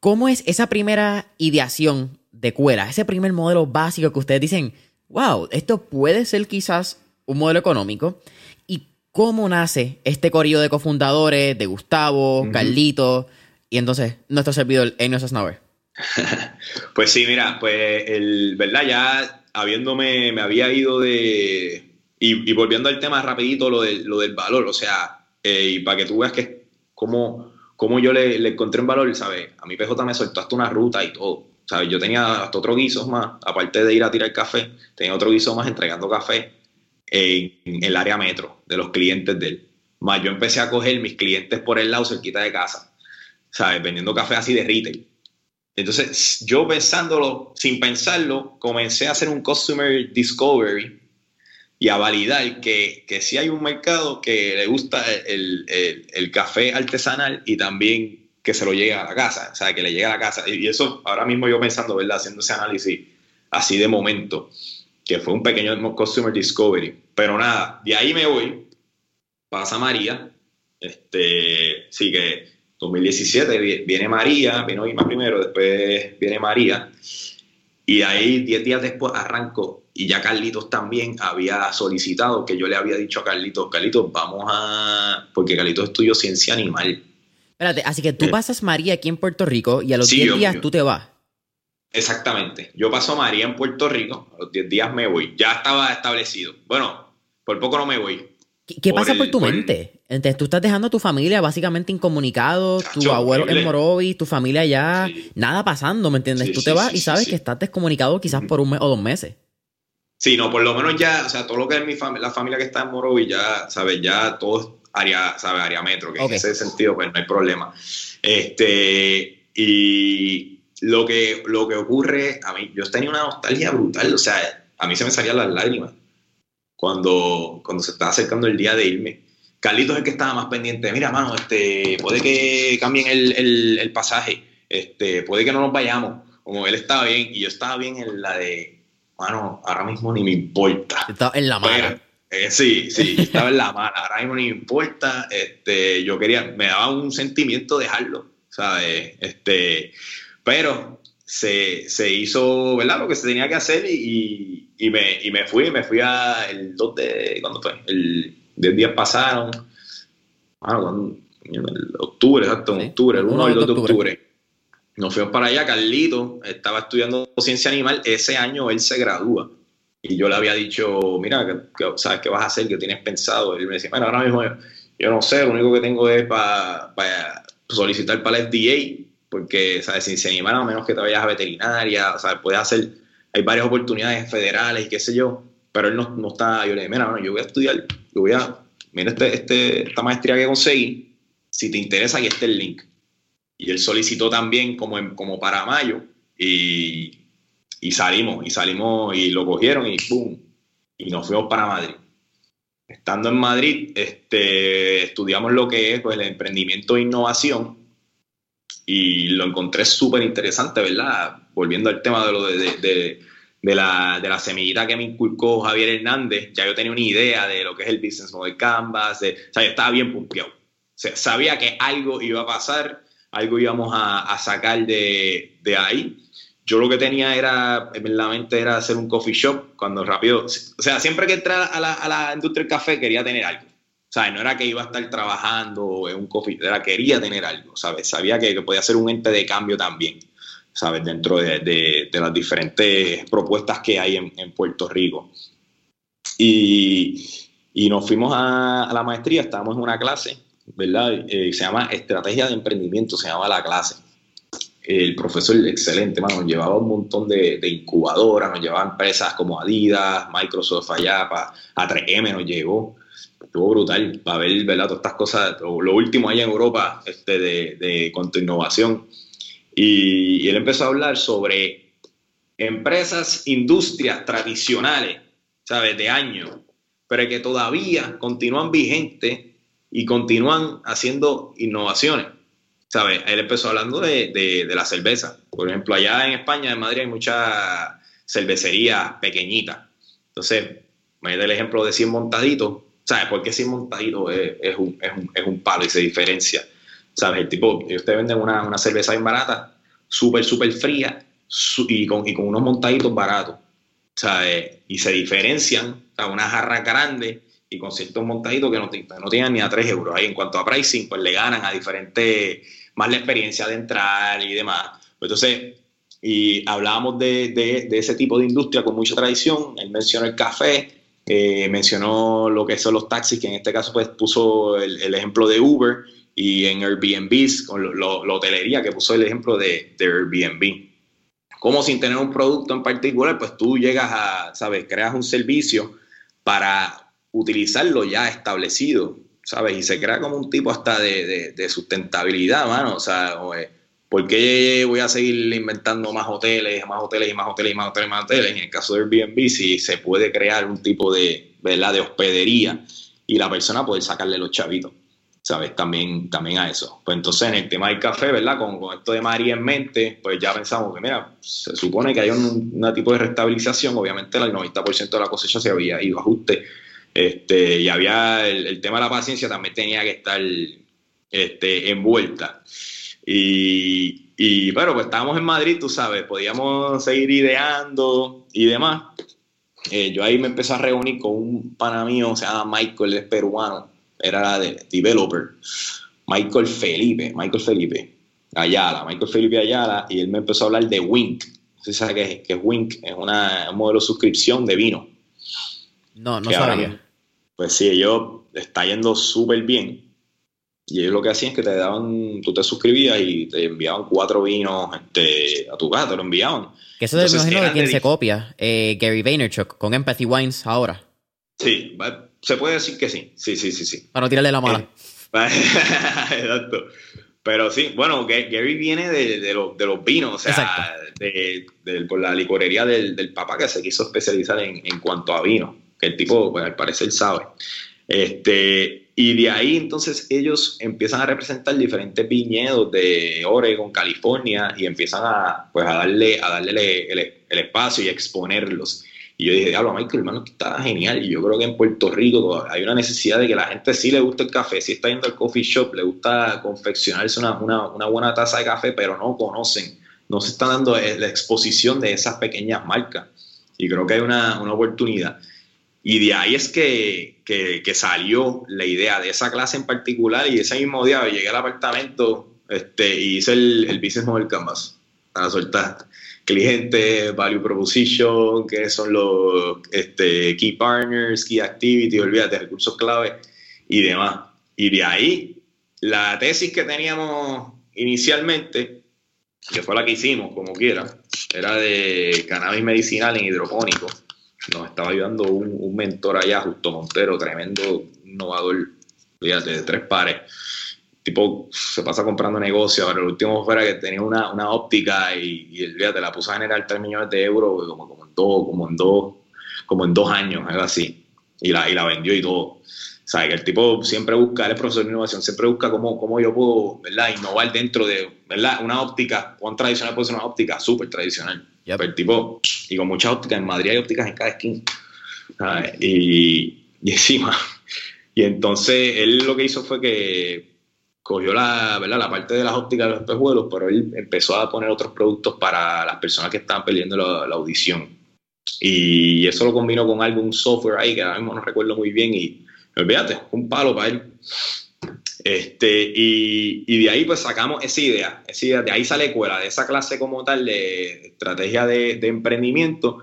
¿cómo es esa primera ideación de Cuela? Ese primer modelo básico que ustedes dicen, wow, esto puede ser quizás un modelo económico cómo nace este corillo de cofundadores, de Gustavo, Carlito, y entonces nuestro servidor, Enio Sasnaver. [laughs] pues sí, mira, pues el, ¿verdad? Ya habiéndome, me había ido de... Y, volviendo al tema rapidito, lo, de, lo del valor, o sea, eh, y para que tú veas que cómo, cómo yo le, le, encontré un valor, ¿sabes? A mi PJ me soltó hasta una ruta y todo, ¿sabes? Yo tenía hasta otro guiso más, aparte de ir a tirar café, tenía otro guiso más entregando café en el área metro de los clientes de él. Más yo empecé a coger mis clientes por el lado cerquita de casa, ¿sabes? Vendiendo café así de retail. Entonces, yo pensándolo, sin pensarlo, comencé a hacer un customer discovery y a validar que, que sí hay un mercado que le gusta el, el, café artesanal y también que se lo llegue a la casa, o sea, que le llegue a la casa. Y eso, ahora mismo yo pensando, ¿verdad? Haciendo ese análisis así de momento que fue un pequeño Customer Discovery. Pero nada, de ahí me voy, pasa María, este, sí que 2017 viene María, vino Irma primero, después viene María, y ahí 10 días después arranco, y ya Carlitos también había solicitado que yo le había dicho a Carlitos, Carlitos, vamos a, porque Carlitos estudió ciencia animal. Espérate, así que tú eh. pasas María aquí en Puerto Rico y a los 10 días tú te vas. Exactamente. Yo paso María en Puerto Rico, a los 10 días me voy. Ya estaba establecido. Bueno, por poco no me voy. ¿Qué, pasa por tu mente? Entonces, tú estás dejando a tu familia básicamente incomunicado, tu abuelo en Morovis, tu familia ya, nada pasando, ¿me entiendes? tú te vas y sabes que estás descomunicado quizás por un mes o dos meses. Sí, no, por lo menos ya, o sea, todo lo que es mi familia, la familia que está en Morovis, ya, ¿sabes? Ya todo es área, ¿sabes? Área metro, que en ese sentido, pues no hay problema. Este, y lo que, lo que ocurre, a mí, yo tenía una nostalgia brutal, o sea, a mí se me salían las lágrimas cuando, cuando se estaba acercando el día de irme. Carlitos es el que estaba más pendiente, mira, mano, este, puede que cambien el, el, pasaje, este, puede que no nos vayamos, como él estaba bien y yo estaba bien en la de, mano, ahora mismo ni me importa. Estaba en la mano. Eh, sí, sí, [laughs] estaba en la mano, ahora mismo ni me importa, este, yo quería, me daba un sentimiento dejarlo, ¿sabes? Este, pero se, se, hizo, ¿verdad? Lo que se tenía que hacer y, y, me, y me fui, me fui a el 2 de, ¿cuándo fue? El 10 días pasaron, ah, en octubre, exacto, en octubre, el 1 o el 2 de octubre. Nos fuimos para allá, Carlito estaba estudiando ciencia animal, ese año él se gradúa. Y yo le había dicho, mira, ¿sabes qué vas a hacer? ¿Qué tienes pensado? Y él me decía, bueno, ahora mismo yo, no sé, lo único que tengo es para solicitar para el FDA porque, ¿sabes? Se animan a menos que te vayas a veterinaria, ¿sabes? Puedes hacer, hay varias oportunidades federales y qué sé yo, pero él no, no está, yo le dije, mira, yo voy a estudiar, yo voy a, mira este, este, esta maestría que conseguí, si te interesa, aquí está el link. Y él solicitó también como, como para mayo y, y salimos, y salimos y lo cogieron y ¡pum! Y nos fuimos para Madrid. Estando en Madrid, este, estudiamos lo que es pues, el emprendimiento e innovación y lo encontré súper interesante, ¿verdad? Volviendo al tema de lo de, la, de la semillita que me inculcó Javier Hernández, ya yo tenía una idea de lo que es el business model Canvas, de, o sea, yo estaba bien pumpeado. O sea, sabía que algo iba a pasar, algo íbamos a, sacar de, ahí. yo lo que tenía era, en la mente era hacer un coffee shop, cuando rápido, o sea, siempre que entré a la, a la industria del café quería tener algo. ¿Sabes? No era que iba a estar trabajando en un coffee, era quería tener algo, ¿sabes? Sabía que, podía ser un ente de cambio también, ¿sabes? Dentro de, de, las diferentes propuestas que hay en, en Puerto Rico. Y, y, nos fuimos a, a, la maestría, estábamos en una clase, ¿verdad? Eh, se llama Estrategia de Emprendimiento, se llama la clase. El profesor, excelente, mano, nos llevaba un montón de, de incubadoras, nos llevaba empresas como Adidas, Microsoft allá, para A3M nos llevó estuvo brutal para ver ¿verdad? todas estas cosas, lo último allá en Europa este, de, de innovación. Y, él empezó a hablar sobre empresas, industrias tradicionales, ¿sabes? De años, pero que todavía continúan vigentes y continúan haciendo innovaciones. ¿Sabes? Él empezó hablando de, de, la cerveza. Por ejemplo, allá en España, en Madrid, hay muchas cervecerías pequeñitas. Entonces, me da el ejemplo de 100 montaditos ¿Sabes? Porque ese montadito es, es, un, es, un, es, un, palo y se diferencia. ¿Sabes? El tipo, ellos te venden una, una cerveza bien barata, súper, súper fría y, con, y con unos montaditos baratos. ¿Sabes? Y se diferencian, a una jarra grande y con ciertos montaditos que no, no tienen ni a 3 euros. Ahí en cuanto a pricing, pues le ganan a diferentes, más la experiencia de entrar y demás. Pues entonces, y hablábamos de, de, de, ese tipo de industria con mucha tradición. Él mencionó el café, eh, mencionó lo que son los taxis, que en este caso pues puso el, ejemplo de Uber y en Airbnb, con la hotelería que puso el ejemplo de, Airbnb. Como sin tener un producto en particular, pues tú llegas a, ¿sabes? Creas un servicio para utilizarlo ya establecido, ¿sabes? Y se crea como un tipo hasta de, de sustentabilidad, mano. O sea, ¿Por qué voy a seguir inventando más hoteles, más hoteles y más hoteles y más hoteles más hoteles? En el caso de Airbnb, si se puede crear un tipo de, ¿verdad? de hospedería y la persona puede sacarle los chavitos, ¿sabes? También, también a eso. Pues entonces en el tema del café, ¿verdad? Con, esto de María en mente, pues ya pensamos que, mira, se supone que hay un, tipo de restabilización, obviamente el 90% de la cosecha se había ido a ajuste, este, y había el, tema de la paciencia también tenía que estar este, envuelta. Y, y bueno, pues estábamos en Madrid, tú sabes, podíamos seguir ideando y demás. Eh, yo ahí me empecé a reunir con un pana mío, se llama Michael, es peruano, era de developer. Michael Felipe, Michael Felipe Ayala, Michael Felipe Ayala, y él me empezó a hablar de Wink. Si sabes qué es, Wink, es una, un modelo de suscripción de vino. No, no sabía. pues sí, ellos está yendo súper bien. Y ellos lo que hacían es que te daban, tú te suscribías y te enviaban cuatro vinos este, a tu casa, te lo enviaban. Que eso es me imagino de quien se copia, eh, Gary Vaynerchuk, con Empathy Wines ahora. Sí, se puede decir que sí, sí, sí, sí. sí. Para no tirarle la mala. [laughs] Exacto. Pero sí, bueno, Gary viene de, de, los, de los vinos, o sea, de, por la licorería del, del, papá que se quiso especializar en, en cuanto a vino, que el tipo, pues al parecer sabe. Este, y de ahí entonces ellos empiezan a representar diferentes viñedos de Oregon, California, y empiezan a, pues, a darle, a darle el, el, espacio y exponerlos. Y yo dije, diablo, Michael, hermano, esto está genial. Y yo creo que en Puerto Rico hay una necesidad de que la gente sí le guste el café, sí está yendo al coffee shop, le gusta confeccionarse una, una, una buena taza de café, pero no conocen, no se están dando la exposición de esas pequeñas marcas. Y creo que hay una, una oportunidad. Y de ahí es que, que, salió la idea de esa clase en particular y ese mismo día llegué al apartamento este, y hice el, el Business Model Canvas para soltar cliente, value proposition, que son los este, key partners, key activity, olvídate, recursos clave y demás. Y de ahí, la tesis que teníamos inicialmente, que fue la que hicimos, como quiera, era de cannabis medicinal en hidropónico nos estaba ayudando un, mentor allá, Justo Montero, tremendo innovador, fíjate, de tres pares. Tipo, se pasa comprando negocios. Ahora, el último fuera que tenía una, una óptica y, y fíjate, la puso a generar 3 millones de euros como, como, en dos, como en dos, como en dos años, algo así. Y la, y la vendió y todo. O sea, que el tipo siempre busca, el profesor de innovación, siempre busca cómo, cómo yo puedo, ¿verdad? Innovar dentro de, ¿verdad? Una óptica, ¿cuán tradicional puede ser una óptica? Súper tradicional. Pero tipo, y con muchas ópticas, en Madrid hay ópticas en cada esquina. Y, y encima. [laughs] Y entonces él lo que hizo fue que cogió la, ¿verdad? la parte de las ópticas de los espejuelos, pero él empezó a poner otros productos para las personas que estaban perdiendo la, audición. Y eso lo combinó con algún software ahí que ahora mismo no recuerdo muy bien y olvídate, un palo para él. Este, y, y, de ahí pues sacamos esa idea, esa idea, de ahí sale escuela, de esa clase como tal de estrategia de, de emprendimiento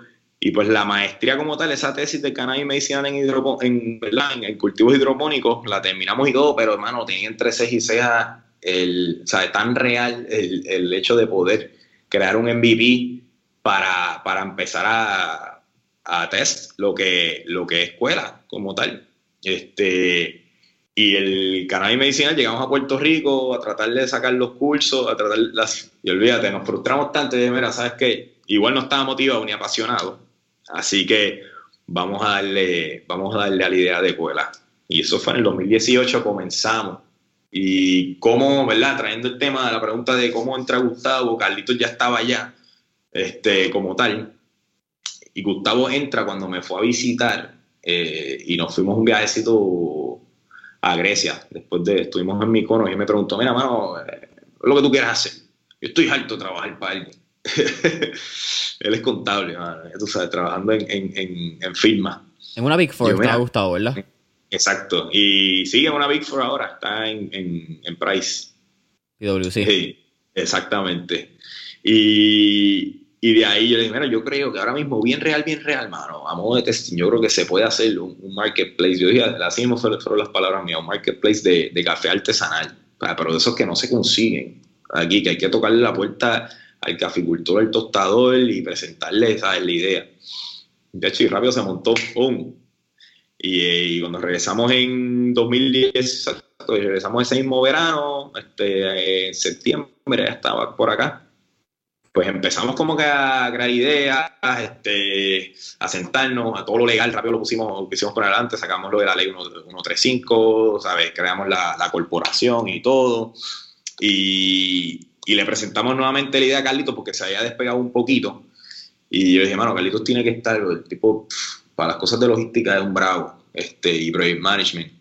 y pues la maestría como tal, esa tesis de cannabis medicinal en, en, ¿verdad? en, cultivos hidropónicos, la terminamos y todo, pero hermano, tenía entre cejas y cejas el, o sea, tan real el, el, hecho de poder crear un MVP para, para empezar a, a test lo que, lo que es escuela como tal. Este, y el cannabis medicinal llegamos a Puerto Rico a tratar de sacar los cursos, a tratar las... Y olvídate, nos frustramos tanto y de, mira, ¿sabes qué? Igual no estaba motivado ni apasionado Así que vamos a darle, vamos a darle a la idea de escuela. Y eso fue en el 2018, comenzamos. Y cómo, ¿verdad? Trayendo el tema de la pregunta de cómo entra Gustavo, Carlitos ya estaba allá, este, como tal. Y Gustavo entra cuando me fue a visitar eh, y nos fuimos un viajecito a Grecia. Después de, estuvimos en Mykonos y me preguntó, mira, mano, eh, lo que tú quieras hacer. Yo estoy harto de trabajar para alguien. [laughs] Él es contable, tú sabes, trabajando en, en, en, firma. En una Big Four, te ha gustado, ¿verdad? Exacto. Y sigue en una Big Four ahora, está en, en, Price. PwC. Sí, exactamente. Y, y, de ahí yo le dije, mira, yo creo que ahora mismo, bien real, bien real, mano, a modo de testing, yo creo que se puede hacer un, marketplace. Yo dije, así mismo fueron, las palabras mías, un marketplace de, de café artesanal, pero de esos que no se consiguen aquí, que hay que tocarle la puerta al caficultor, al tostador y presentarle esa la idea. De hecho, y rápido se montó, ¡pum! Y, cuando regresamos en 2010, regresamos ese mismo verano, este, en septiembre, estaba por acá, pues empezamos como que a crear ideas, este, a sentarnos, a todo lo legal, rápido lo pusimos, lo pusimos por adelante, sacamos lo de la ley 135, ¿sabes? Creamos la, la corporación y todo. Y, y le presentamos nuevamente la idea a Carlitos porque se había despegado un poquito. Y yo dije, mano, Carlitos tiene que estar, el tipo, para las cosas de logística es un bravo, este, y project management.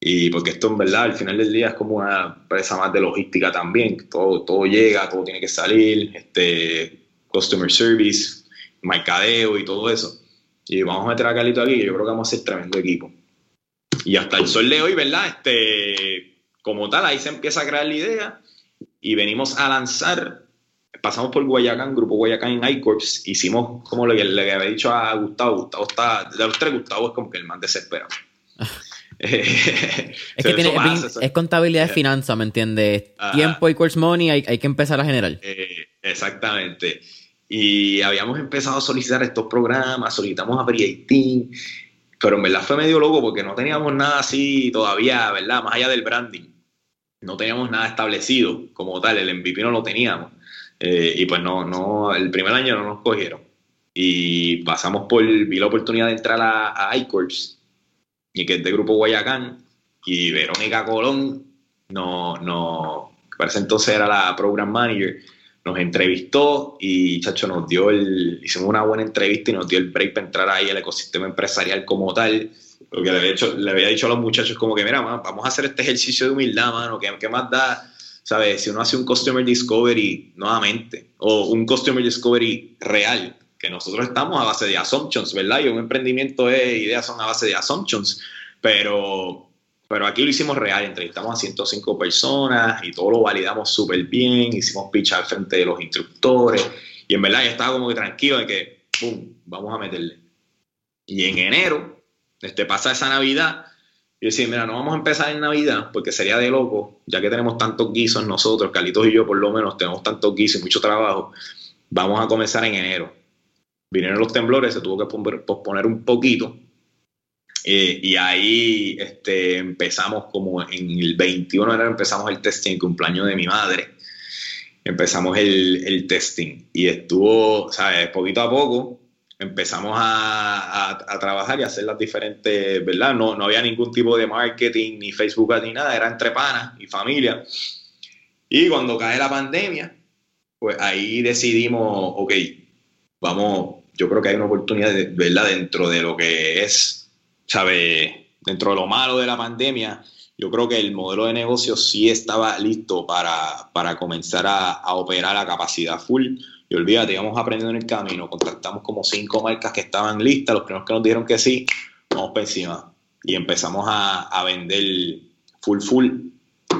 Y porque esto en verdad al final del día es como una empresa más de logística también, todo, todo llega, todo tiene que salir, este, customer service, mercadeo y todo eso. Y vamos a meter a Carlitos aquí, yo creo que vamos a ser tremendo equipo. Y hasta el sol de hoy, ¿verdad? Este, como tal, ahí se empieza a crear la idea y venimos a lanzar, pasamos por Guayacán, Grupo Guayacán en iCorps, hicimos como le, le había dicho a Gustavo, Gustavo está, de los tres Gustavo es como que el más desesperado. [laughs] es que tiene, es, contabilidad de finanzas, ¿me entiendes? Tiempo equals money, hay, hay, que empezar a generar. Eh, exactamente. Y habíamos empezado a solicitar estos programas, solicitamos a Team, pero en verdad fue medio loco porque no teníamos nada así todavía, ¿verdad? Más allá del branding no teníamos nada establecido como tal, el MVP no lo teníamos. Eh, y pues no, no, el primer año no nos cogieron. Y pasamos por, vi la oportunidad de entrar a, a y que es de Grupo Guayacán, y Verónica Colón, no, no, parece entonces era la Program Manager, nos entrevistó y, chacho, nos dio el, hicimos una buena entrevista y nos dio el break para entrar ahí al ecosistema empresarial como tal lo que le había, le había dicho a los muchachos como que, mira, vamos a hacer este ejercicio de humildad, mano, ¿qué, qué más da? ¿Sabes? Si uno hace un Customer Discovery nuevamente, o un Customer Discovery real, que nosotros estamos a base de assumptions, ¿verdad? Y un emprendimiento de ideas son a base de assumptions, pero, pero aquí lo hicimos real, entrevistamos a 105 personas y todo lo validamos súper bien, hicimos pitch al frente de los instructores, y en verdad ya estaba como que tranquilo de que, ¡pum!, vamos a meterle. Y en enero este, pasa esa Navidad y decir, mira, no vamos a empezar en Navidad porque sería de loco, ya que tenemos tantos guisos nosotros, Carlitos y yo por lo menos tenemos tantos guisos y mucho trabajo, vamos a comenzar en enero. Vinieron los temblores, se tuvo que posponer un poquito. Eh, y ahí este, empezamos como en el 21 de enero empezamos el testing, cumpleaños de mi madre. Empezamos el, el testing y estuvo, ¿sabes? Poquito a poco, empezamos a, trabajar y hacer las diferentes, ¿verdad? No, no había ningún tipo de marketing, ni Facebook ni nada, era entre panas y familia. Y cuando cae la pandemia, pues ahí decidimos, ok, vamos, yo creo que hay una oportunidad, ¿verdad? Dentro de lo que es, ¿sabes? Dentro de lo malo de la pandemia, yo creo que el modelo de negocio sí estaba listo para, para comenzar a, a, operar a capacidad full. Y olvídate, íbamos aprendiendo en el camino, contactamos como cinco marcas que estaban listas, los primeros que nos dijeron que sí, vamos para encima. Y empezamos a, a vender full full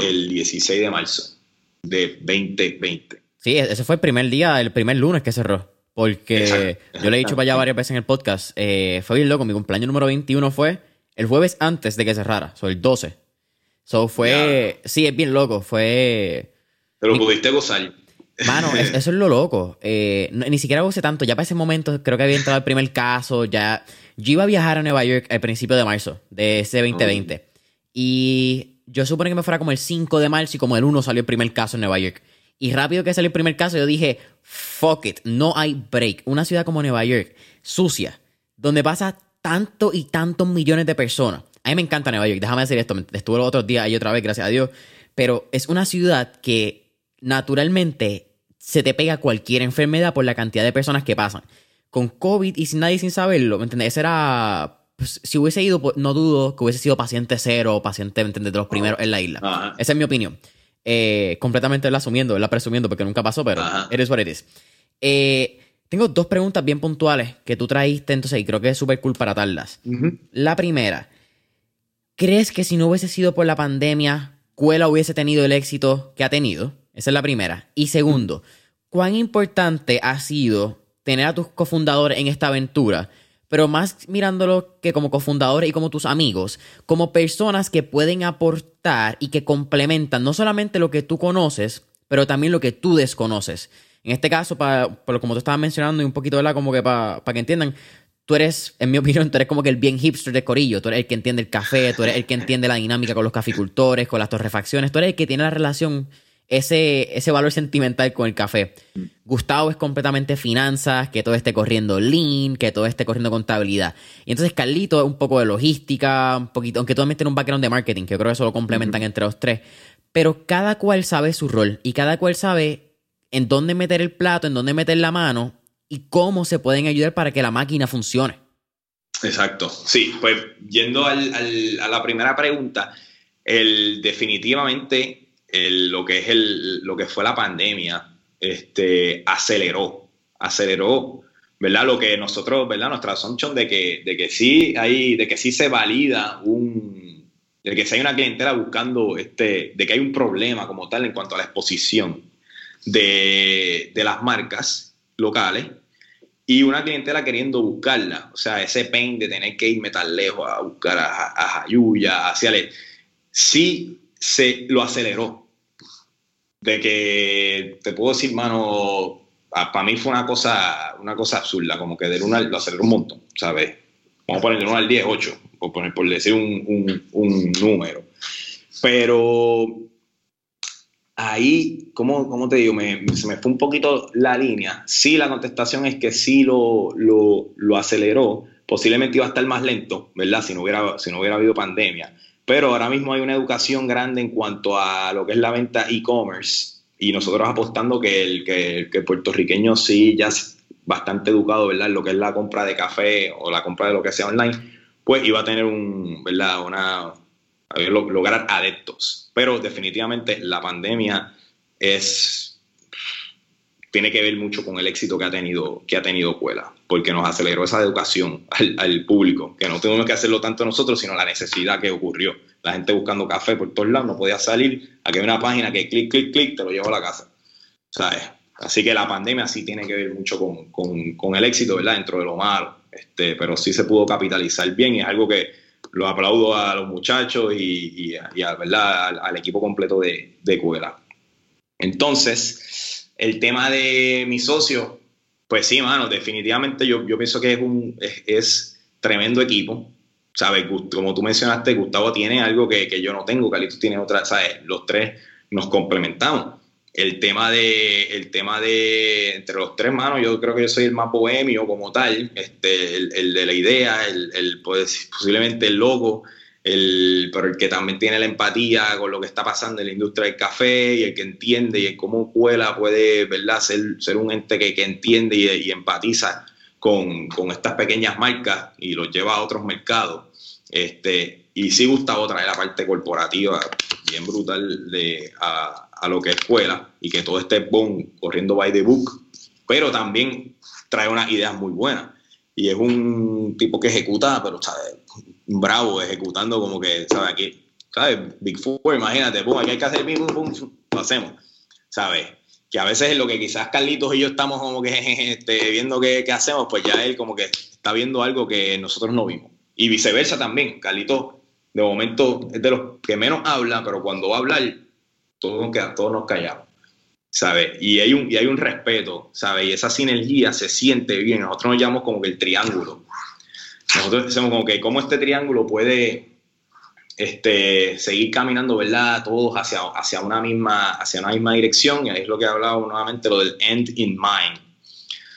el 16 de marzo de 2020. Sí, ese fue el primer día, el primer lunes que cerró. Porque yo le he dicho para allá varias veces en el podcast, eh, fue bien loco, mi cumpleaños número 21 fue el jueves antes de que cerrara, o el 12. So fue, sí, es bien loco, fue... Pero pudiste gozar. Mano, eso es lo loco. Eh, ni siquiera gocé tanto. Ya para ese momento creo que había entrado el primer caso. Ya. Yo iba a viajar a Nueva York al principio de marzo de ese 2020. Y yo supone que me fuera como el 5 de marzo y como el 1 salió el primer caso en Nueva York. Y rápido que salió el primer caso, yo dije, fuck it, no hay break. Una ciudad como Nueva York, sucia, donde pasa tanto y tantos millones de personas. A mí me encanta Nueva York, déjame decir esto, estuve los otros días ahí otra vez, gracias a Dios. Pero es una ciudad que naturalmente se te pega cualquier enfermedad por la cantidad de personas que pasan. Con COVID y sin nadie sin saberlo, ¿me entiendes? Ese era pues, si hubiese ido, pues, no dudo que hubiese sido paciente cero o paciente, ¿me De los primeros en la isla. Esa es mi opinión. Eh, completamente la asumiendo, la presumiendo, porque nunca pasó, pero eres what it is. Eh, tengo dos preguntas bien puntuales que tú traíste, entonces, y creo que es súper cool para tarlas. La primera, ¿crees que si no hubiese sido por la pandemia, Cuela hubiese tenido el éxito que ha tenido? Esa es la primera. Y segundo, ¿cuán importante ha sido tener a tus cofundadores en esta aventura? pero más mirándolo que como cofundadores y como tus amigos, como personas que pueden aportar y que complementan no solamente lo que tú conoces, pero también lo que tú desconoces. En este caso, para, por como tú estabas mencionando y un poquito, ¿verdad? Como que para que entiendan, tú eres, en mi [laughs] opinión, tú eres como que el bien hipster de Corillo. Tú eres el que entiende el café, tú eres el que entiende la dinámica con los caficultores, con las torrefacciones. Tú eres el que tiene la relación ese, ese valor sentimental con el café. Gustavo es completamente finanzas, que todo esté corriendo lean, que todo esté corriendo contabilidad. Y entonces Carlito es un poco de logística, un poquito, aunque también tiene un background de marketing, que yo creo que eso lo complementan entre los tres. Pero cada cual sabe su rol y cada cual sabe en dónde meter el plato, en dónde meter la mano y cómo se pueden ayudar para que la máquina funcione. Exacto. Sí, pues yendo al, a la primera pregunta, el, definitivamente lo que es el, lo que fue la pandemia, este, aceleró, aceleró, ¿verdad? Lo que nosotros, ¿verdad? Nuestra assumption de que, de que sí hay, de que sí se valida un, de que si hay una clientela buscando, este, de que hay un problema como tal en cuanto a la exposición de, de las marcas locales y una clientela queriendo buscarla, o sea, ese pain de tener que irme tan lejos a buscar a, a Jayuya, hacia sí se lo aceleró, de que te puedo decir, mano, para mí fue una cosa, una cosa absurda, como que del 1 al, lo aceleró un montón, ¿sabes? Vamos a poner del 1 al 10, 8, por, poner, por decir un, un, número. Pero ahí, ¿cómo, cómo te digo? Me, se me fue un poquito la línea. Sí, la contestación es que sí lo, lo, lo aceleró. Posiblemente iba a estar más lento, ¿verdad? Si no hubiera, si no hubiera habido pandemia pero ahora mismo hay una educación grande en cuanto a lo que es la venta e-commerce y nosotros apostando que el, que, que puertorriqueño sí ya es bastante educado, ¿verdad? En lo que es la compra de café o la compra de lo que sea online, pues iba a tener un, ¿verdad? Una, lograr adeptos. Pero definitivamente la pandemia es tiene que ver mucho con el éxito que ha tenido, que ha tenido Cuela, porque nos aceleró esa educación al, público, que no tuvimos que hacerlo tanto nosotros, sino la necesidad que ocurrió. La gente buscando café por todos lados, no podía salir, aquí hay una página que clic, clic, clic, te lo llevo a la casa. ¿Sabes? Así que la pandemia sí tiene que ver mucho con, el éxito, ¿verdad? Dentro de lo malo, este, pero sí se pudo capitalizar bien y es algo que lo aplaudo a los muchachos y, ¿verdad? Al, equipo completo de, de Cuela. Entonces, el tema de mi socio, pues sí, mano, definitivamente yo, yo pienso que es un es, tremendo equipo. ¿Sabes? Como tú mencionaste, Gustavo tiene algo que, yo no tengo, Carlitos tiene otra, ¿sabes? Los tres nos complementamos. El tema de, el tema de, entre los tres manos, yo creo que yo soy el más bohemio como tal, este, el, de la idea, el, el pues, posiblemente el logo, el, pero el que también tiene la empatía con lo que está pasando en la industria del café y el que entiende y cómo Cuela puede ¿verdad? Ser, ser un ente que, que entiende y, empatiza con, con, estas pequeñas marcas y los lleva a otros mercados. Este, y sí Gustavo trae la parte corporativa bien brutal de, a, a lo que es escuela y que todo esté boom, corriendo by the book, pero también trae unas ideas muy buenas. Y es un tipo que ejecuta, pero, ¿sabes? Bravo, ejecutando como que, ¿sabes? Aquí, ¿sabes? Big Four, imagínate, pum, aquí hay que hacer, pum, pum, lo hacemos, ¿sabes? Que a veces es lo que quizás Carlitos y yo estamos como que [laughs] este, viendo qué, qué hacemos, pues ya él como que está viendo algo que nosotros no vimos. Y viceversa también, Carlitos de momento es de los que menos habla, pero cuando va a hablar, todos nos, todos nos callamos. ¿sabes? Y hay un, y hay un respeto, ¿sabes? Y esa sinergia se siente bien. Nosotros nos llamamos como que el triángulo. Nosotros decimos como que cómo este triángulo puede este, seguir caminando, ¿verdad? Todos hacia, hacia, una misma, hacia una misma dirección. Y ahí es lo que he hablado nuevamente, lo del end in mind,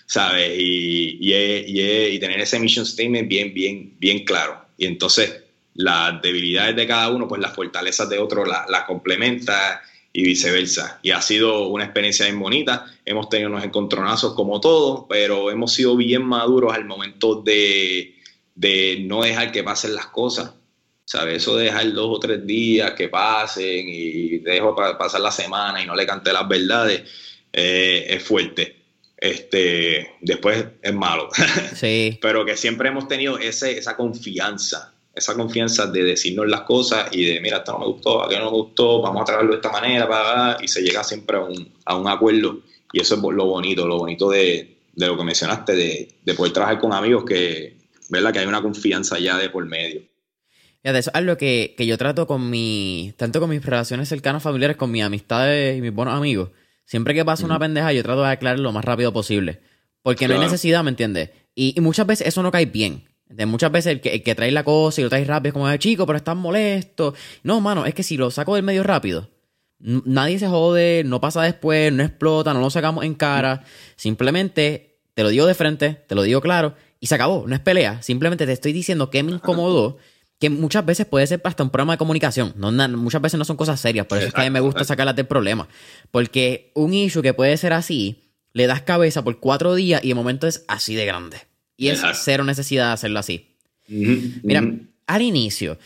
¿sabes? Y, y, y, tener ese mission statement bien, bien, bien claro. Y entonces las debilidades de cada uno, pues las fortalezas de otro las la complementa y viceversa. Y ha sido una experiencia bien bonita. Hemos tenido unos encontronazos como todos, pero hemos sido bien maduros al momento de, de no dejar que pasen las cosas. ¿Sabes? Eso de dejar dos o tres días que pasen y dejo pasar la semana y no le cante las verdades eh, es fuerte. Este, después es malo. [laughs] Sí. pero que siempre hemos tenido ese, esa confianza esa confianza de decirnos las cosas y de, mira, esto no me gustó, aquello no me gustó, vamos a trabajarlo de esta manera, para, y se llega siempre a un, a un acuerdo. Y eso es lo bonito, lo bonito de, de lo que mencionaste, de, de, poder trabajar con amigos que, ¿verdad? Que hay una confianza ya de por medio. de eso es algo que, que yo trato con mi, tanto con mis relaciones cercanas familiares, con mis amistades y mis buenos amigos. Siempre que pasa una pendeja, yo trato de aclarar lo más rápido posible. Porque no hay necesidad, ¿me entiendes? Y, y, muchas veces eso no cae bien. De muchas veces el que, que, trae la cosa y lo trae rápido es como, chico, pero estás molesto. No, mano, es que si lo saco del medio rápido, nadie se jode, no pasa después, no explota, no lo sacamos en cara. Simplemente te lo digo de frente, te lo digo claro y se acabó. No es pelea. Simplemente te estoy diciendo que me incomodó, que muchas veces puede ser hasta un problema de comunicación. No, muchas veces no son cosas serias, por eso es que a mí me gusta sacarlas del problema. Porque un issue que puede ser así, le das cabeza por cuatro días y de momento es así de grande. Y es cero necesidad de hacerlo así. Mira, al inicio,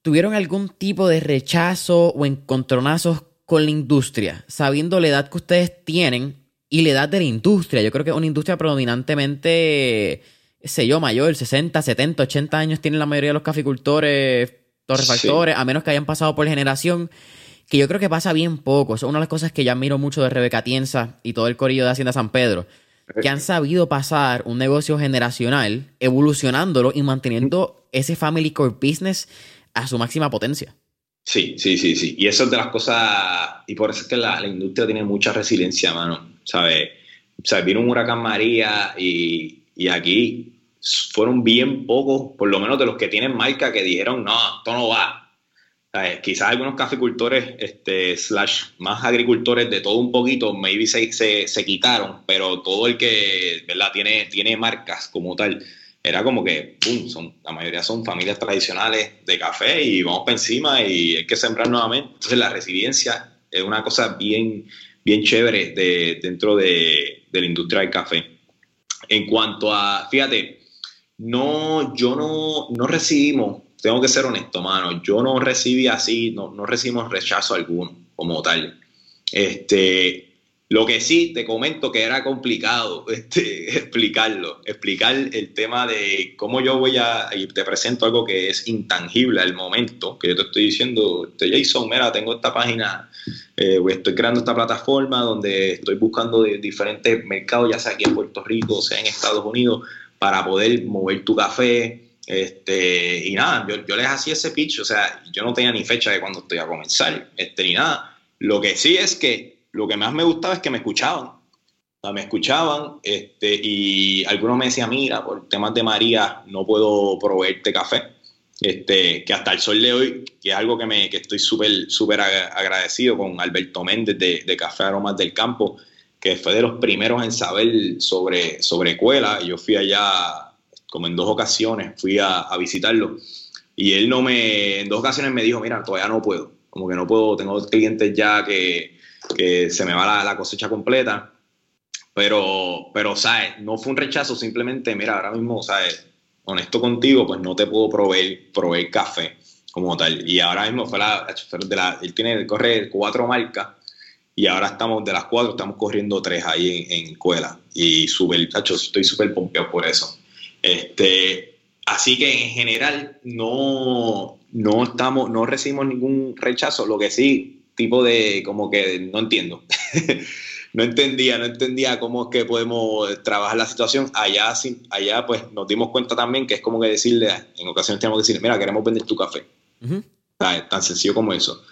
¿tuvieron algún tipo de rechazo o encontronazos con la industria, sabiendo la edad que ustedes tienen y la edad de la industria? Yo creo que es una industria predominantemente, sé yo, mayor, 60, 70, 80 años tienen la mayoría de los caficultores, torrefactores, a menos que hayan pasado por generación que yo creo que pasa bien poco. es una de las cosas que ya miro mucho de Rebeca Tienza y todo el corillo de Hacienda San Pedro que han sabido pasar un negocio generacional, evolucionándolo y manteniendo ese family core business a su máxima potencia. Sí, sí, sí, sí. Y eso es de las cosas, y por eso es que la, industria tiene mucha resiliencia, mano. ¿Sabes? O sea, vino un huracán María y, y aquí fueron bien pocos, por lo menos de los que tienen marca, que dijeron, no, esto no va quizás algunos caficultores, este, slash, más agricultores de todo un poquito, maybe se, se, quitaron, pero todo el que, ¿verdad? Tiene, tiene marcas como tal, era como que, boom, son, la mayoría son familias tradicionales de café y vamos para encima y hay que sembrar nuevamente. Entonces la resiliencia es una cosa bien, bien chévere de, dentro de, de la industria del café. En cuanto a, fíjate, no, yo no, no recibimos tengo que ser honesto, mano, yo no recibí así, no, no recibimos rechazo alguno como tal. Este, lo que sí te comento que era complicado [laughs] este, explicarlo, explicar el tema de cómo yo voy a, y te presento algo que es intangible al momento, que yo te estoy diciendo, este, Jason, mira, tengo esta página, eh, estoy creando esta plataforma donde estoy buscando de diferentes mercados, ya sea aquí en Puerto Rico, sea en Estados Unidos, para poder mover tu café, este, y nada, yo, yo les hacía ese pitch, o sea, yo no tenía ni fecha de cuando estoy a comenzar, este, ni nada. Lo que sí es que lo que más me gustaba es que me escuchaban. O sea, me escuchaban este, y algunos me decían, mira, por temas de María no puedo proveerte café. Este, que hasta el sol de hoy, que es algo que, me, que estoy súper agradecido con Alberto Méndez de, de, Café Aromas del Campo, que fue de los primeros en saber sobre, sobre Cuela. Yo fui allá como en dos ocasiones fui a, visitarlo y él no me, en dos ocasiones me dijo, mira, todavía no puedo, como que no puedo, tengo clientes ya que, que se me va la, cosecha completa, pero, pero, ¿sabes? No fue un rechazo, simplemente, mira, ahora mismo, ¿sabes? Honesto contigo, pues no te puedo proveer, proveer café. como tal. Y ahora mismo fue la, de la él tiene, corre cuatro marcas y ahora estamos de las cuatro, estamos corriendo tres ahí en, en Cuela. Y súper, estoy súper pompeado por eso. Este, así que en general no, no estamos, no recibimos ningún rechazo, lo que sí, tipo de como que no entiendo. [laughs] no entendía, no entendía cómo es que podemos trabajar la situación. Allá, allá pues nos dimos cuenta también que es como que decirle, en ocasiones tenemos que decirle, mira, queremos vender tu café. Tan sencillo como eso.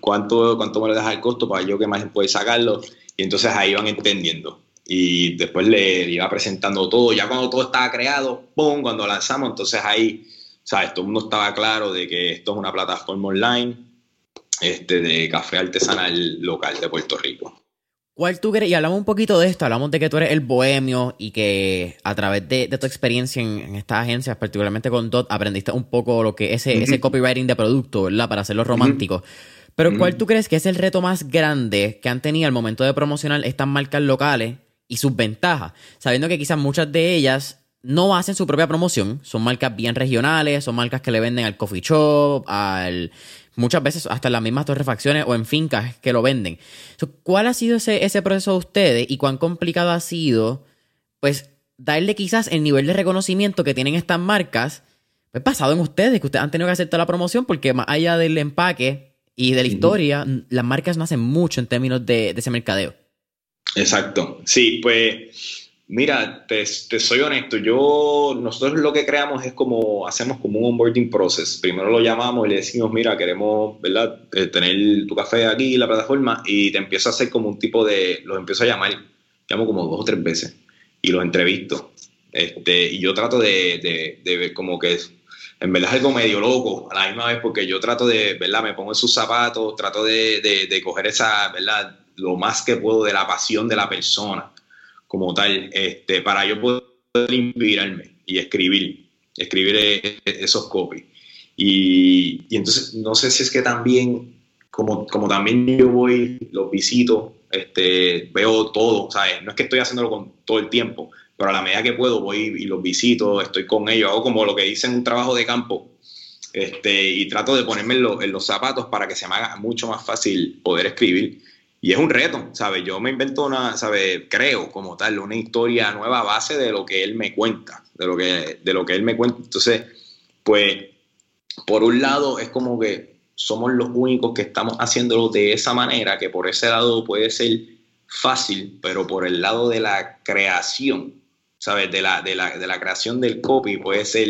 ¿Cuánto, ¿Cuánto me le das al costo para yo que más puede sacarlo? Y entonces ahí van entendiendo. Y después le, iba presentando todo. Ya cuando todo estaba creado, ¡pum! Cuando lanzamos, entonces ahí, ¿sabes? Todo el mundo estaba claro de que esto es una plataforma online este, de café artesanal local de Puerto Rico. ¿Cuál tú crees? Y hablamos un poquito de esto, hablamos de que tú eres el bohemio y que a través de, tu experiencia en, estas agencias, particularmente con DOT, aprendiste un poco lo que ese, ese copywriting de producto, ¿verdad? Para hacerlo romántico. Pero ¿cuál tú crees que es el reto más grande que han tenido al momento de promocionar estas marcas locales y sus ventajas? Sabiendo que quizás muchas de ellas no hacen su propia promoción, son marcas bien regionales, son marcas que le venden al coffee shop, al muchas veces hasta en las mismas torrefacciones o en fincas que lo venden. ¿Cuál ha sido ese, ese proceso de ustedes y cuán complicado ha sido, pues, darle quizás el nivel de reconocimiento que tienen estas marcas, pues, basado en ustedes, que ustedes han tenido que hacer toda la promoción, porque más allá del empaque y de la historia, las marcas no hacen mucho en términos de, de ese mercadeo. Exacto. Sí, pues Mira, te, soy honesto, yo, nosotros lo que creamos es como, hacemos como un onboarding process. Primero lo llamamos y le decimos, mira, queremos, ¿verdad?, eh, tener tu café aquí en la plataforma y te empiezo a hacer como un tipo de, los empiezo a llamar, llamo como dos o tres veces y los entrevisto. Este, y yo trato de, de, ver como que en verdad es algo medio loco a la misma vez porque yo trato de, ¿verdad? Me pongo en sus zapatos, trato de, de, coger esa, ¿verdad? Lo más que puedo de la pasión de la persona como tal, este, para yo poder inspirarme y escribir, escribir e, e, esos copies. Y, y, entonces, no sé si es que también, como, como también yo voy, los visito, este, veo todo, ¿sabes? No es que estoy haciéndolo con todo el tiempo, pero a la medida que puedo voy y los visito, estoy con ellos, hago como lo que dicen un trabajo de campo, este, y trato de ponerme en, en, los zapatos para que se me haga mucho más fácil poder escribir. Y es un reto, ¿sabes? Yo me invento una, ¿sabes? Creo como tal, una historia nueva a base de lo que él me cuenta, de lo que, de lo que él me cuenta. Entonces, pues, por un lado es como que somos los únicos que estamos haciéndolo de esa manera, que por ese lado puede ser fácil, pero por el lado de la creación, ¿sabes? De la, de la, de la creación del copy puede ser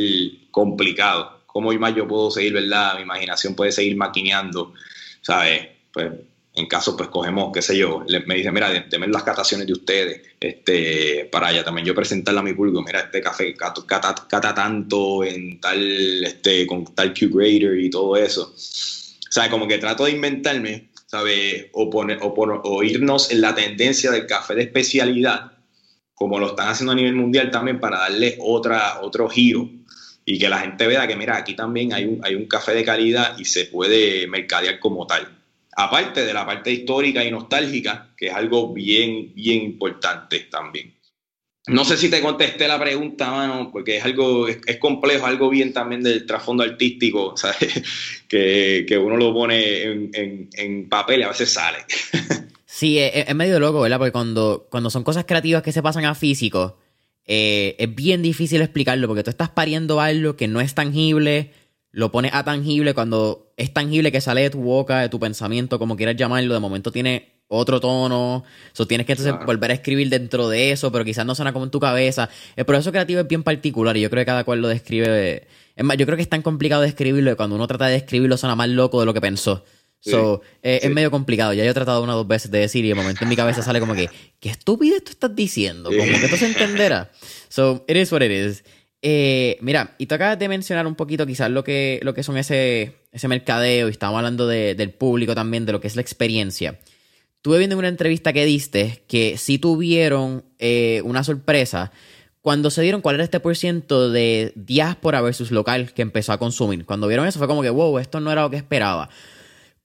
complicado. ¿Cómo más yo puedo seguir, verdad? Mi imaginación puede seguir maquineando, ¿sabes? Pues en caso, pues cogemos, qué sé yo, me dicen, mira, denme las cataciones de ustedes, este, para allá también yo presentarle a mi público, mira, este café cata, tanto en tal, este, con tal Q-Grader y todo eso. O sea, como que trato de inventarme, ¿sabes? O, poner, o, o irnos en la tendencia del café de especialidad, como lo están haciendo a nivel mundial también, para darle otra, otro giro y que la gente vea que, mira, aquí también hay un, hay un café de calidad y se puede mercadear como tal aparte de la parte histórica y nostálgica, que es algo bien, bien importante también. No sé si te contesté la pregunta, mano, porque es algo, es, complejo, algo bien también del trasfondo artístico, [laughs] ¿sabes? Que, que, uno lo pone en, en, papel y a veces sale. [laughs] Sí, es, medio loco, ¿verdad? Porque cuando, cuando son cosas creativas que se pasan a físico, eh, es bien difícil explicarlo, porque tú estás pariendo algo que no es tangible, lo pones a tangible cuando es tangible que sale de tu boca, de tu pensamiento, como quieras llamarlo, de momento tiene otro tono, so, tienes que entonces volver a escribir dentro de eso, pero quizás no suena como en tu cabeza. El proceso creativo es bien particular y yo creo que cada cual lo describe. Es más, yo creo que es tan complicado de escribirlo que cuando uno trata de escribirlo suena más loco de lo que pensó. So, eh, Es medio complicado. Ya yo he tratado una o dos veces de decir y de momento en mi cabeza sale como que, ¿qué estupidez tú estás diciendo? Como que esto se entenderá. So, it is what it is. Eh, mira, y tú acabas de mencionar un poquito quizás lo que, lo que son ese, ese mercadeo y estábamos hablando del público también, de lo que es la experiencia. Tuve viendo en una entrevista que diste que sí tuvieron eh, una sorpresa cuando se dieron cuál era este por ciento de diáspora versus local que empezó a consumir. Cuando vieron eso fue como que, wow, esto no era lo que esperaba.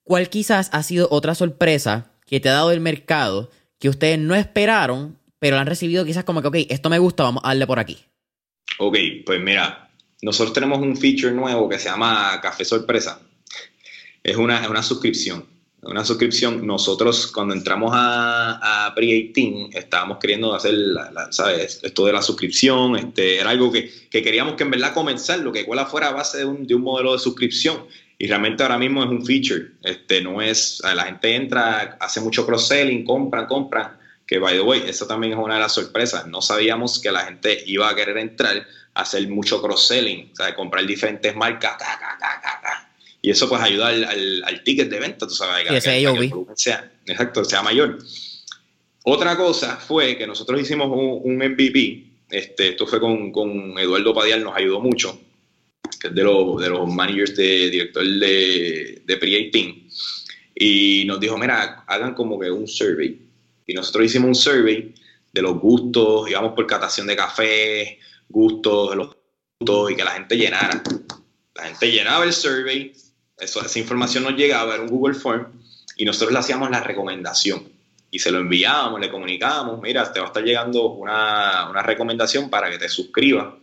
¿Cuál quizás ha sido otra sorpresa que te ha dado el mercado que ustedes no esperaron, pero la han recibido quizás como que, ok, esto me gusta, vamos a darle por aquí? Ok, pues mira, nosotros tenemos un feature nuevo que se llama Café Sorpresa. Es una, una suscripción. Una suscripción. Nosotros, cuando entramos a, a Pre-18, estábamos queriendo hacer, ¿sabes? Esto de la suscripción. Este, era algo que, que, queríamos que en verdad comenzar, lo que cuela fuera a base de un, de un modelo de suscripción. Y realmente ahora mismo es un feature. Este, no es, la gente entra, hace mucho cross-selling, compran, compran. Que, by the way, eso también es una de las sorpresas. No sabíamos que la gente iba a querer entrar a hacer mucho cross-selling, o sea, comprar diferentes marcas, y eso pues ayuda al, al, ticket de venta, tú sabes, que, ese que, sea, exacto, sea mayor. Otra cosa fue que nosotros hicimos un, MVP, este, esto fue con, con, Eduardo Padial, nos ayudó mucho, que es de, los, de los managers de director de, de Pre-18, y nos dijo, mira, hagan como que un survey. Y nosotros hicimos un survey de los gustos, íbamos por catación de café, gustos, los gustos, y que la gente llenara. La gente llenaba el survey, esa información nos llegaba, era un Google Form, y nosotros le hacíamos la recomendación. Y se lo enviábamos, le comunicábamos, mira, te va a estar llegando una, una recomendación para que te suscribas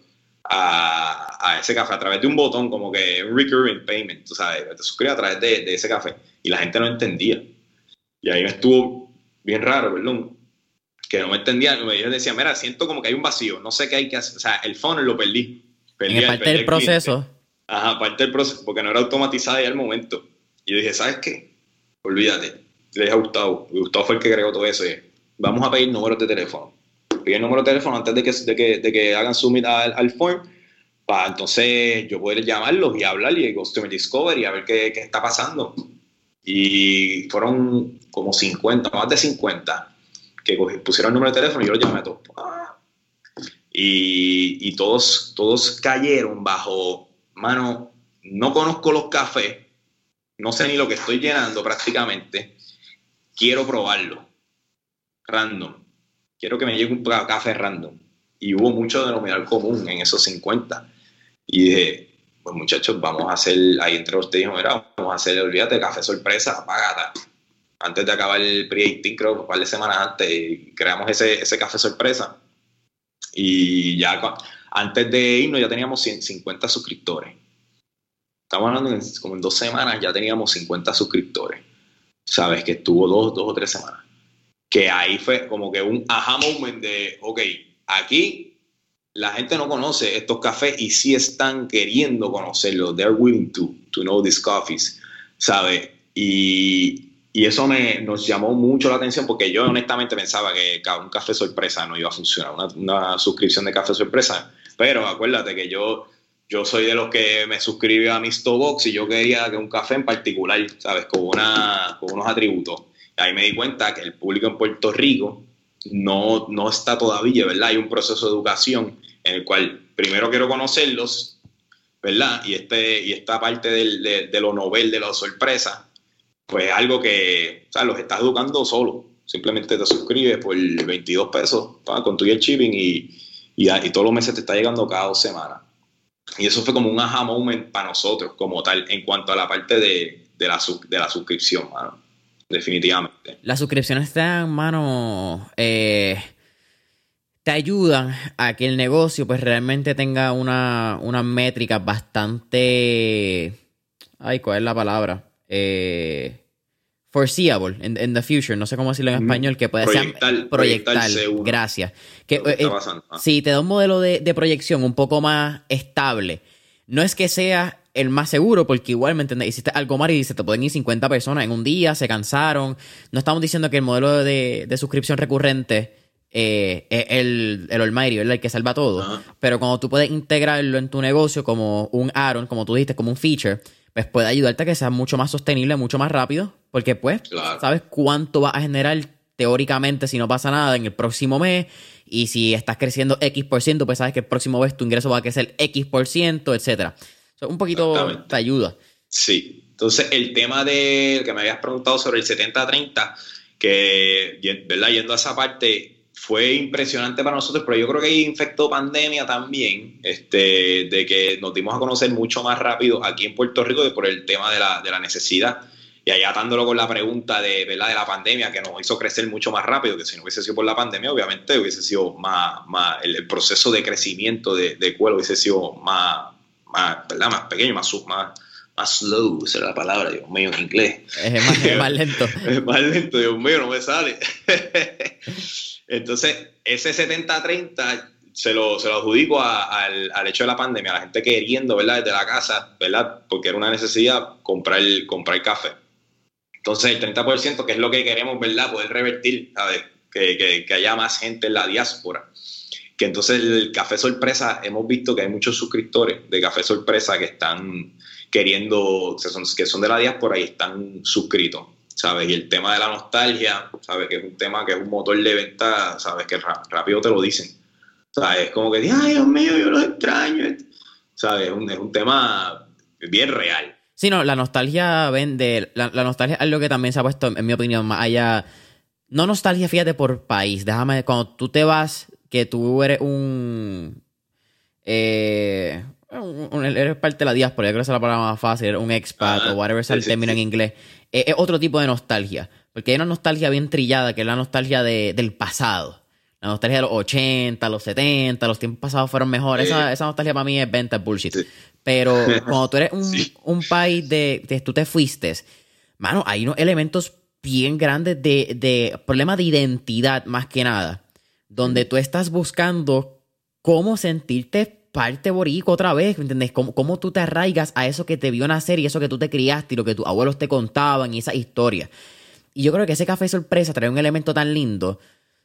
a, a, ese café a través de un botón como que un recurring payment, tú sabes, te suscribas a través de, de, ese café. Y la gente no entendía. Y ahí me estuvo bien raro, perdón, que no me entendían. Yo decía, mira, siento como que hay un vacío, no sé qué hay que hacer. O sea, el funnel lo perdí. perdí en parte del proceso. Ajá, parte del proceso, porque no era automatizada ya al momento. Y yo dije, ¿sabes qué? Olvídate. Le dije a Gustavo, Gustavo fue el que creó todo eso. vamos a pedir números de teléfono. Pedir el número de teléfono antes de que, de que, de que hagan submit al, al form, para entonces yo poder llamarlos y hablar y Customer Discovery a ver qué, qué está pasando. Y fueron como 50, más de 50, que pusieron el número de teléfono y yo los llamé a todos. Y, y todos, todos cayeron bajo mano, no conozco los cafés, no sé ni lo que estoy llenando prácticamente, quiero probarlo. Random. Quiero que me llegue un café random. Y hubo mucho denominador común en esos 50. Y dije, pues muchachos, vamos a hacer, ahí entre ustedes, vamos a hacer, olvídate, café sorpresa, apagata. Antes de acabar el pre-18, creo, un par de semanas antes, creamos ese, ese café sorpresa. Y ya antes de irnos ya teníamos 50 suscriptores. Estamos hablando como en dos semanas ya teníamos 50 suscriptores. Sabes que estuvo dos, dos o tres semanas. Que ahí fue como que un aha moment de, ok, aquí la gente no conoce estos cafés y sí están queriendo conocerlos. They're willing to, to know these coffees, ¿sabes? Y, y eso me, nos llamó mucho la atención porque yo honestamente pensaba que un café sorpresa no iba a funcionar, una, una suscripción de café sorpresa pero acuérdate que yo, yo soy de los que me suscribí a mi Box y yo quería que un café en particular, ¿sabes? Con, una, con unos atributos. Y ahí me di cuenta que el público en Puerto Rico no, no está todavía, ¿verdad? Hay un proceso de educación en el cual primero quiero conocerlos, ¿verdad? Y, este, y esta parte del, de, lo novel, de la sorpresa, pues algo que, o sea, los estás educando solo. Simplemente te suscribes por 22 pesos con tu y el shipping y, y, todos los meses te está llegando cada dos semanas. Y eso fue como un aha moment para nosotros, como tal, en cuanto a la parte de, de, la, de la suscripción, mano. Definitivamente. Las suscripciones te dan, mano, eh, te ayudan a que el negocio pues realmente tenga una, una métrica bastante... Ay, ¿cuál es la palabra? Eh, foreseeable in, the future, no sé cómo decirlo en español, que puede ser proyectar, gracias. Que, eh, ah. si te da un modelo de, proyección un poco más estable, no es que sea el más seguro, porque igual, ¿me entiendes? Hiciste algo mal y dices, te pueden ir 50 personas en un día, se cansaron. No estamos diciendo que el modelo de, suscripción recurrente eh, es el, el Almighty, el que salva todo. Pero cuando tú puedes integrarlo en tu negocio como un add como tú dijiste, como un feature, pues puede ayudarte a que sea mucho más sostenible, mucho más rápido, porque pues sabes cuánto va a generar teóricamente si no pasa nada en el próximo mes y si estás creciendo X por ciento, pues sabes que el próximo mes tu ingreso va a crecer X por etcétera. un poquito te ayuda. Sí. Entonces, el tema de que me habías preguntado sobre el 70-30, que, ¿verdad? Yendo a esa parte, fue impresionante para nosotros, pero yo creo que ahí infectó pandemia también, este, de que nos dimos a conocer mucho más rápido aquí en Puerto Rico por el tema de la, de la necesidad. Y ahí atándolo con la pregunta de, ¿verdad? de la pandemia, que nos hizo crecer mucho más rápido, que si no hubiese sido por la pandemia, obviamente hubiese sido más, más el, proceso de crecimiento de, de cuero hubiese sido más, más, ¿verdad? más pequeño, más, más, más slow, es la palabra, Dios mío, en inglés. Es más, es más lento. [laughs] es más lento, Dios mío, no me sale. [laughs] Entonces, ese 70-30 se lo, se lo adjudico al, al, hecho de la pandemia, a la gente queriendo, ¿verdad? Desde la casa, ¿verdad? Porque era una necesidad comprar, comprar café. Entonces, el 30%, que es lo que queremos, ¿verdad? Poder revertir, ¿sabes? Que, que, que haya más gente en la diáspora que entonces el café sorpresa, hemos visto que hay muchos suscriptores de café sorpresa que están queriendo, que son, que son de la diáspora y están suscritos, ¿sabes? Y el tema de la nostalgia, ¿sabes? Que es un tema que es un motor de venta, ¿sabes? Que rápido te lo dicen. ¿Sabes? Es como que, ay, Dios mío, yo lo extraño. ¿Sabes? Es un, es un tema bien real. Sí, no, la nostalgia vende, la, la nostalgia es algo que también se ha puesto, en mi opinión, más allá, no nostalgia, fíjate, por país, déjame, cuando tú te vas que tú eres un, eh, eres parte de la diáspora, yo creo que esa es la palabra más fácil, un expat o whatever es el término en inglés, eh, es, otro tipo de nostalgia, porque hay una nostalgia bien trillada, que es la nostalgia de, del pasado. La nostalgia de los 80, los 70, los tiempos pasados fueron mejores. Esa, esa, nostalgia para mí es venta bullshit. Pero [laughs] cuando tú eres un, un país de, de, Tú te fuiste, mano, hay unos elementos bien grandes de, de problema de identidad más que nada donde tú estás buscando cómo sentirte parte boricua otra vez, ¿me entiendes? Cómo, cómo, tú te arraigas a eso que te vio nacer y eso que tú te criaste y lo que tus abuelos te contaban y esa historia. Y yo creo que ese café sorpresa trae un elemento tan lindo,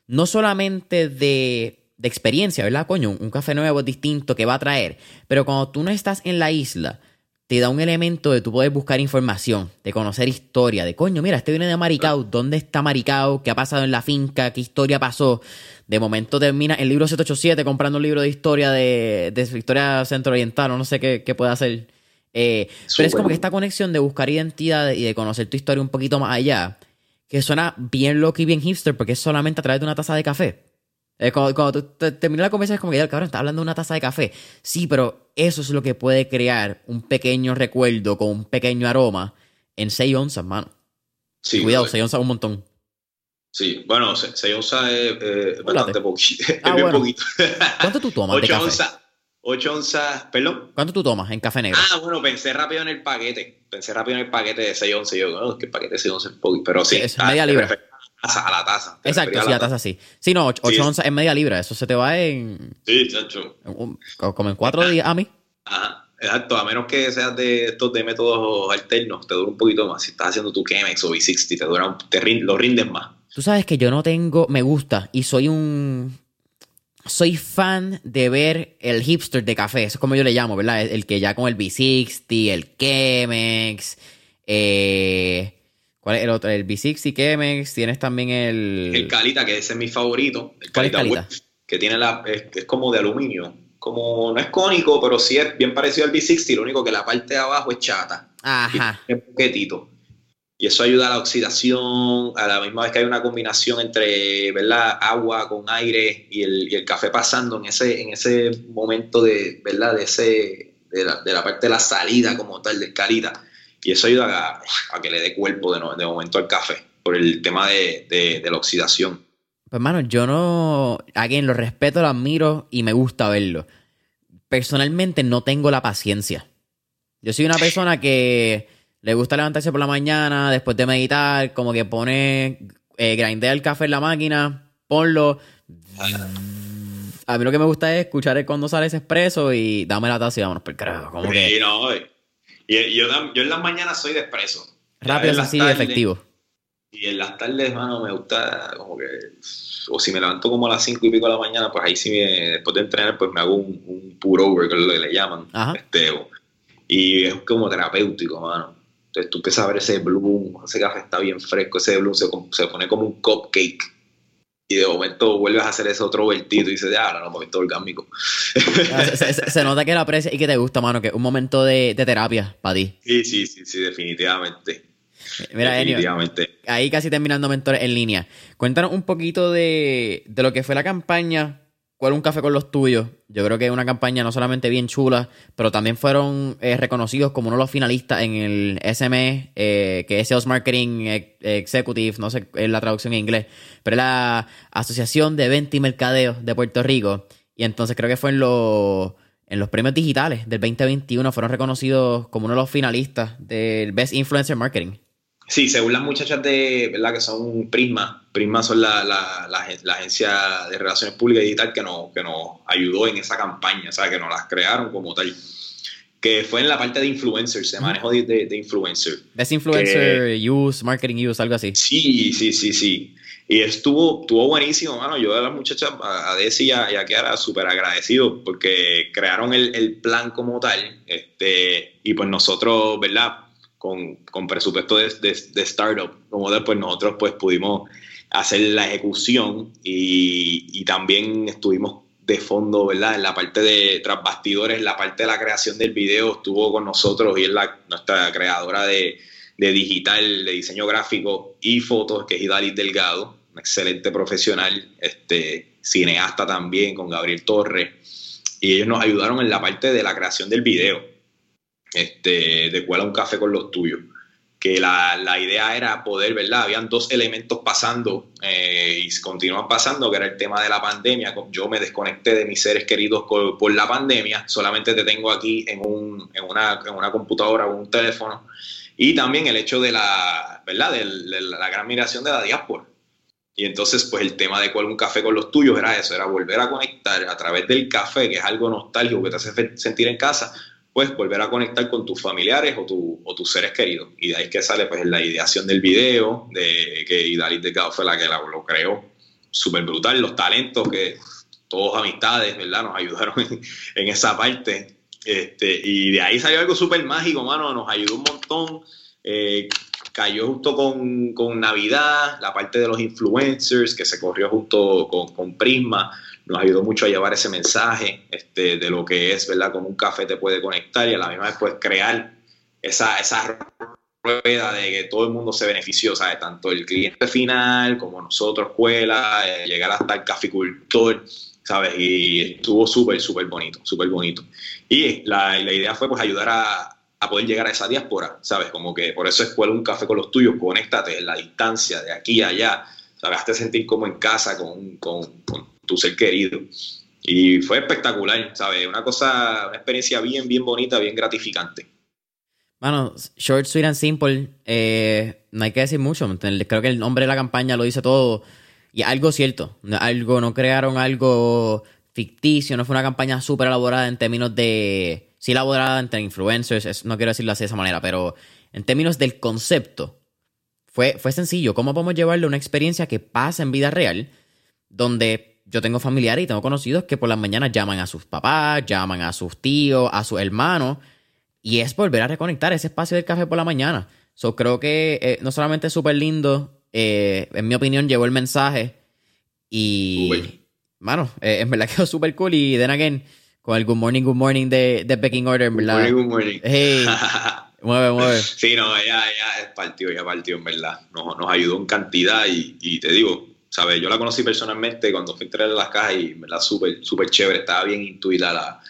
no solamente de, de experiencia, ¿verdad, coño? Un, un café nuevo, distinto, que va a traer, pero cuando tú no estás en la isla, te da un elemento de tú poder buscar información, de conocer historia, de coño, mira, este viene de Maricao, ¿dónde está Maricao? ¿Qué ha pasado en la finca? ¿Qué historia pasó? De momento termina el libro 787 comprando un libro de historia de, de historia centro-oriental, no sé qué, qué puede hacer. Eh, pero es como que esta conexión de buscar identidad y de conocer tu historia un poquito más allá, que suena bien loco y bien hipster porque es solamente a través de una taza de café. Eh, cuando, tú terminas la conversación es como que, ya, cabrón, está hablando de una taza de café. Sí, pero eso es lo que puede crear un pequeño recuerdo con un pequeño aroma en 6 onzas, mano. Sí, Cuidado, 6 onzas un montón. Sí, bueno, 6 onzas es, bastante [laughs] poquito. Ah, [laughs] poquito. ¿Cuánto tú tomas 8 de café? onzas. 8 onzas, perdón. ¿Cuánto tú tomas en café negro? Ah, bueno, pensé rápido en el paquete. Pensé rápido en el paquete de 6 onzas. Yo, es que el paquete de 6 onzas es poquito. Pero sí, es media libra a la taza. Exacto, sí, a la taza sí. Sí, no, 8 onzas es media libra. Eso se te va en. Sí, chacho. como en cuatro días a mí. Ajá. Exacto, a menos que seas de estos de métodos alternos, te dura un poquito más. Si estás haciendo tu Chemex o V60, te dura, te lo rindes más. Tú sabes que yo no tengo, me gusta y soy un, soy fan de ver el hipster de café, eso es como yo le llamo, ¿verdad? El, que ya con el V60, el Chemex, eh, ¿Cuál es el otro? El B60 Chemex, tienes también el... El Calita, que ese es mi favorito. El Calita, Calita? que tiene la... Es, como de aluminio. Como, no es cónico, pero sí es bien parecido al B60, lo único que la parte de abajo es chata. Ajá. Es poquetito. Y eso ayuda a la oxidación, a la misma vez que hay una combinación entre ¿verdad? agua con aire y el, y el café pasando en ese, en ese momento de, ¿verdad? De, ese, de, la, de la parte de la salida como tal del calita y eso ayuda a, que le dé cuerpo de, momento al café, por el tema de, la oxidación. Pues, hermano, yo no. Alguien lo respeto, lo admiro y me gusta verlo. Personalmente no tengo la paciencia. Yo soy una persona que le gusta levantarse por la mañana, después de meditar, como que pone. Eh, grindea el café en la máquina, ponlo. A mí lo que me gusta es escuchar cuando sale ese expreso y dame la taza y vámonos por carajo. Como que... no, y yo, yo en las mañanas soy de expreso. Rápido, así, efectivo. Y en las tardes, mano, me gusta como que. O si me levanto como a las 5 y pico de la mañana, pues ahí sí, me, después de entrenar, pues me hago un, un pour over, que es lo que le llaman. Este, y es como terapéutico, mano. Entonces tú empiezas a ver ese bloom, ese café está bien fresco, ese bloom se, se pone como un cupcake y de momento vuelves a hacer ese otro vertido y dices, ya, ahora no, momento orgánico. Ah, se, nota que la aprecia y que te gusta, mano, que es un momento de, terapia para ti. Sí, sí, sí, sí, definitivamente. Mira, definitivamente. ahí casi terminando mentores en línea. Cuéntanos un poquito de, de lo que fue la campaña ¿Cuál un café con los tuyos? Yo creo que es una campaña no solamente bien chula, pero también fueron eh, reconocidos como uno de los finalistas en el SME, eh, que es Sales Marketing Executive, no sé la traducción en inglés, pero la Asociación de Venta y Mercadeo de Puerto Rico. Y entonces creo que fue en los en los premios digitales del 2021 fueron reconocidos como uno de los finalistas del Best Influencer Marketing. Sí, según las muchachas de, ¿verdad? Que son Prisma. Prisma son la, la, la, agencia de relaciones públicas y digital que nos, que nos ayudó en esa campaña, o sea, que nos las crearon como tal. Que fue en la parte de influencers, se manejó de, de, influencer. Best influencer, use, marketing use, algo así. Sí, sí, sí, sí. Y estuvo, estuvo buenísimo, mano. Yo de las muchachas, a Desi y a, Kiara, súper agradecido porque crearon el, el, plan como tal. Este, y pues nosotros, ¿verdad? Con, con presupuesto de, de, de, startup, como después nosotros pues pudimos hacer la ejecución y, y también estuvimos de fondo, ¿verdad? En la parte de tras bastidores, la parte de la creación del video estuvo con nosotros y es la, nuestra creadora de, de digital, de diseño gráfico y fotos, que es Idalis Delgado, un excelente profesional, este, cineasta también, con Gabriel Torres, y ellos nos ayudaron en la parte de la creación del video, este, de cuál un café con los tuyos. Que la, la, idea era poder, ¿verdad? Habían dos elementos pasando eh, y continúan pasando, que era el tema de la pandemia. Yo me desconecté de mis seres queridos por, la pandemia, solamente te tengo aquí en, un, en, una, en una computadora o un teléfono y también el hecho de la, ¿verdad? De, la gran migración de la diáspora. Y entonces, pues el tema de cuál un café con los tuyos era eso, era volver a conectar a través del café, que es algo nostálgico que te hace sentir en casa, pues volver a conectar con tus familiares o, tu, o tus seres queridos. Y de ahí que sale pues la ideación del video, de que Idalit Delgado fue la que lo creó, súper brutal, los talentos que todos amistades, ¿verdad? Nos ayudaron [laughs] en esa parte. Este, y de ahí salió algo súper mágico, mano, nos ayudó un montón. Eh, cayó justo con, con, Navidad, la parte de los influencers que se corrió justo con, con, Prisma, nos ayudó mucho a llevar ese mensaje este, de lo que es, ¿verdad? Como un café te puede conectar y a la misma vez pues crear esa, esa rueda de que todo el mundo se benefició, ¿sabes? Tanto el cliente final como nosotros, escuela, eh, llegar hasta el caficultor, ¿sabes? Y estuvo súper, súper bonito, súper bonito. Y la, la, idea fue pues ayudar a, a, poder llegar a esa diáspora, ¿sabes? Como que por eso escuela un café con los tuyos, conéctate en la distancia de aquí a allá, ¿sabes? Hazte sentir como en casa con, con, con tu ser querido. Y fue espectacular, ¿sabes? Una cosa, una experiencia bien, bien bonita, bien gratificante. Bueno, short, sweet and simple, eh, no hay que decir mucho. Creo que el nombre de la campaña lo dice todo. Y algo cierto, algo, no crearon algo ficticio, no fue una campaña súper elaborada en términos de. Sí, elaborada entre influencers, no quiero decirlo así de esa manera, pero en términos del concepto, fue, fue sencillo. ¿Cómo podemos llevarle una experiencia que pasa en vida real, donde yo tengo familiares y tengo conocidos que por las mañanas llaman a sus papás, llaman a sus tíos, a sus hermanos, y es volver a reconectar ese espacio del café por la mañana. So, creo que eh, no solamente es súper lindo eh, en mi opinión, llevó el mensaje. Y, mano, eh, en verdad [laughs] quedó súper cool. Y then again, con el Good Morning, Good Morning de, de Pecking Order, en verdad. Good morning, good morning. Hey, [laughs] mueve, mueve. Sí, no, ya, ya partió, ya partió, en verdad. Nos, nos ayudó en cantidad y, y, te digo, ¿sabes? Yo la conocí personalmente cuando fui a entrar en las cajas y, en verdad, súper, súper chévere. Estaba bien intuida a la,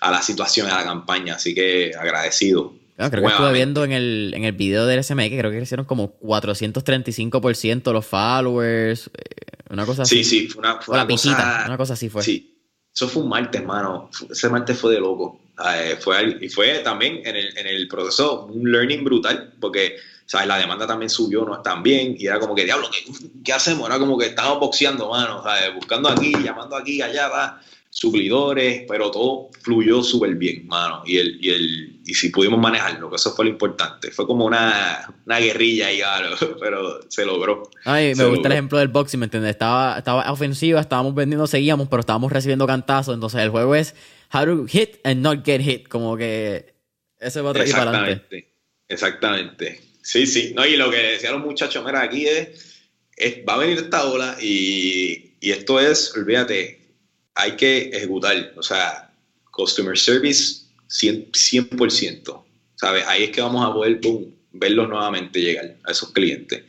a la situación, a la campaña. Así que agradecido creo que estuve viendo en el, en el video del SME que creo que crecieron como 435% los followers, eh, una cosa así. Sí, sí, fue una, fue una, cosa, una cosa así fue. Sí, eso fue un martes, hermano. Ese martes fue de loco. Eh, fue, y fue también en el, en el proceso un learning brutal, porque ¿sabes? la demanda también subió, no tan bien, y era como que, diablo, ¿qué, qué hacemos? Era como que estábamos boxeando, mano, ¿sabes? buscando aquí, llamando aquí, allá, va suplidores, pero todo fluyó súper bien, mano. Y, el, y, el, y si pudimos manejarlo, que eso fue lo importante. Fue como una, una guerrilla ahí, [laughs] pero se logró. Ay, me gusta el ejemplo del boxing, ¿me entiendes? Estaba, estaba ofensiva, estábamos vendiendo, seguíamos, pero estábamos recibiendo cantazos. Entonces el juego es how to hit and not get hit. Como que ese va a traer para adelante. Exactamente. Sí, sí. No, y lo que decían los muchachos, mira, aquí es, va a venir esta ola y, y esto es, olvídate, hay que ejecutar, o sea, customer service 100%, ¿sabes? Ahí es que vamos a poder verlos nuevamente llegar a esos clientes.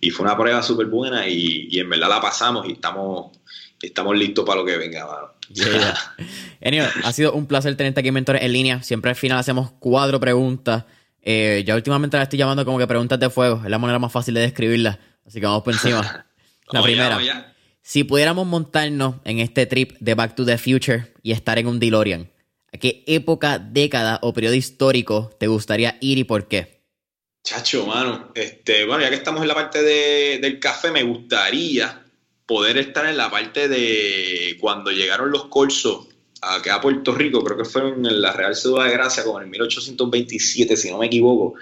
Y fue una prueba súper buena y, y, en verdad la pasamos y estamos, estamos listos para lo que venga. [laughs] anyway, ha sido un placer tenerte aquí en Mentores en línea. Siempre al final hacemos cuatro preguntas. Eh, ya últimamente la estoy llamando como que preguntas de fuego. Es la manera más fácil de describirlas. Así que vamos por encima. [laughs] la primera. Si pudiéramos montarnos en este trip de Back to the Future y estar en un DeLorean, ¿A qué época, década o periodo histórico te gustaría ir y por qué? Chacho, mano. Este, bueno, ya que estamos en la parte de, del café, me gustaría poder estar en la parte de cuando llegaron los corsos acá a Puerto Rico, creo que fue en la Real Ciudad de Gracia, como en el 1827, si no me equivoco.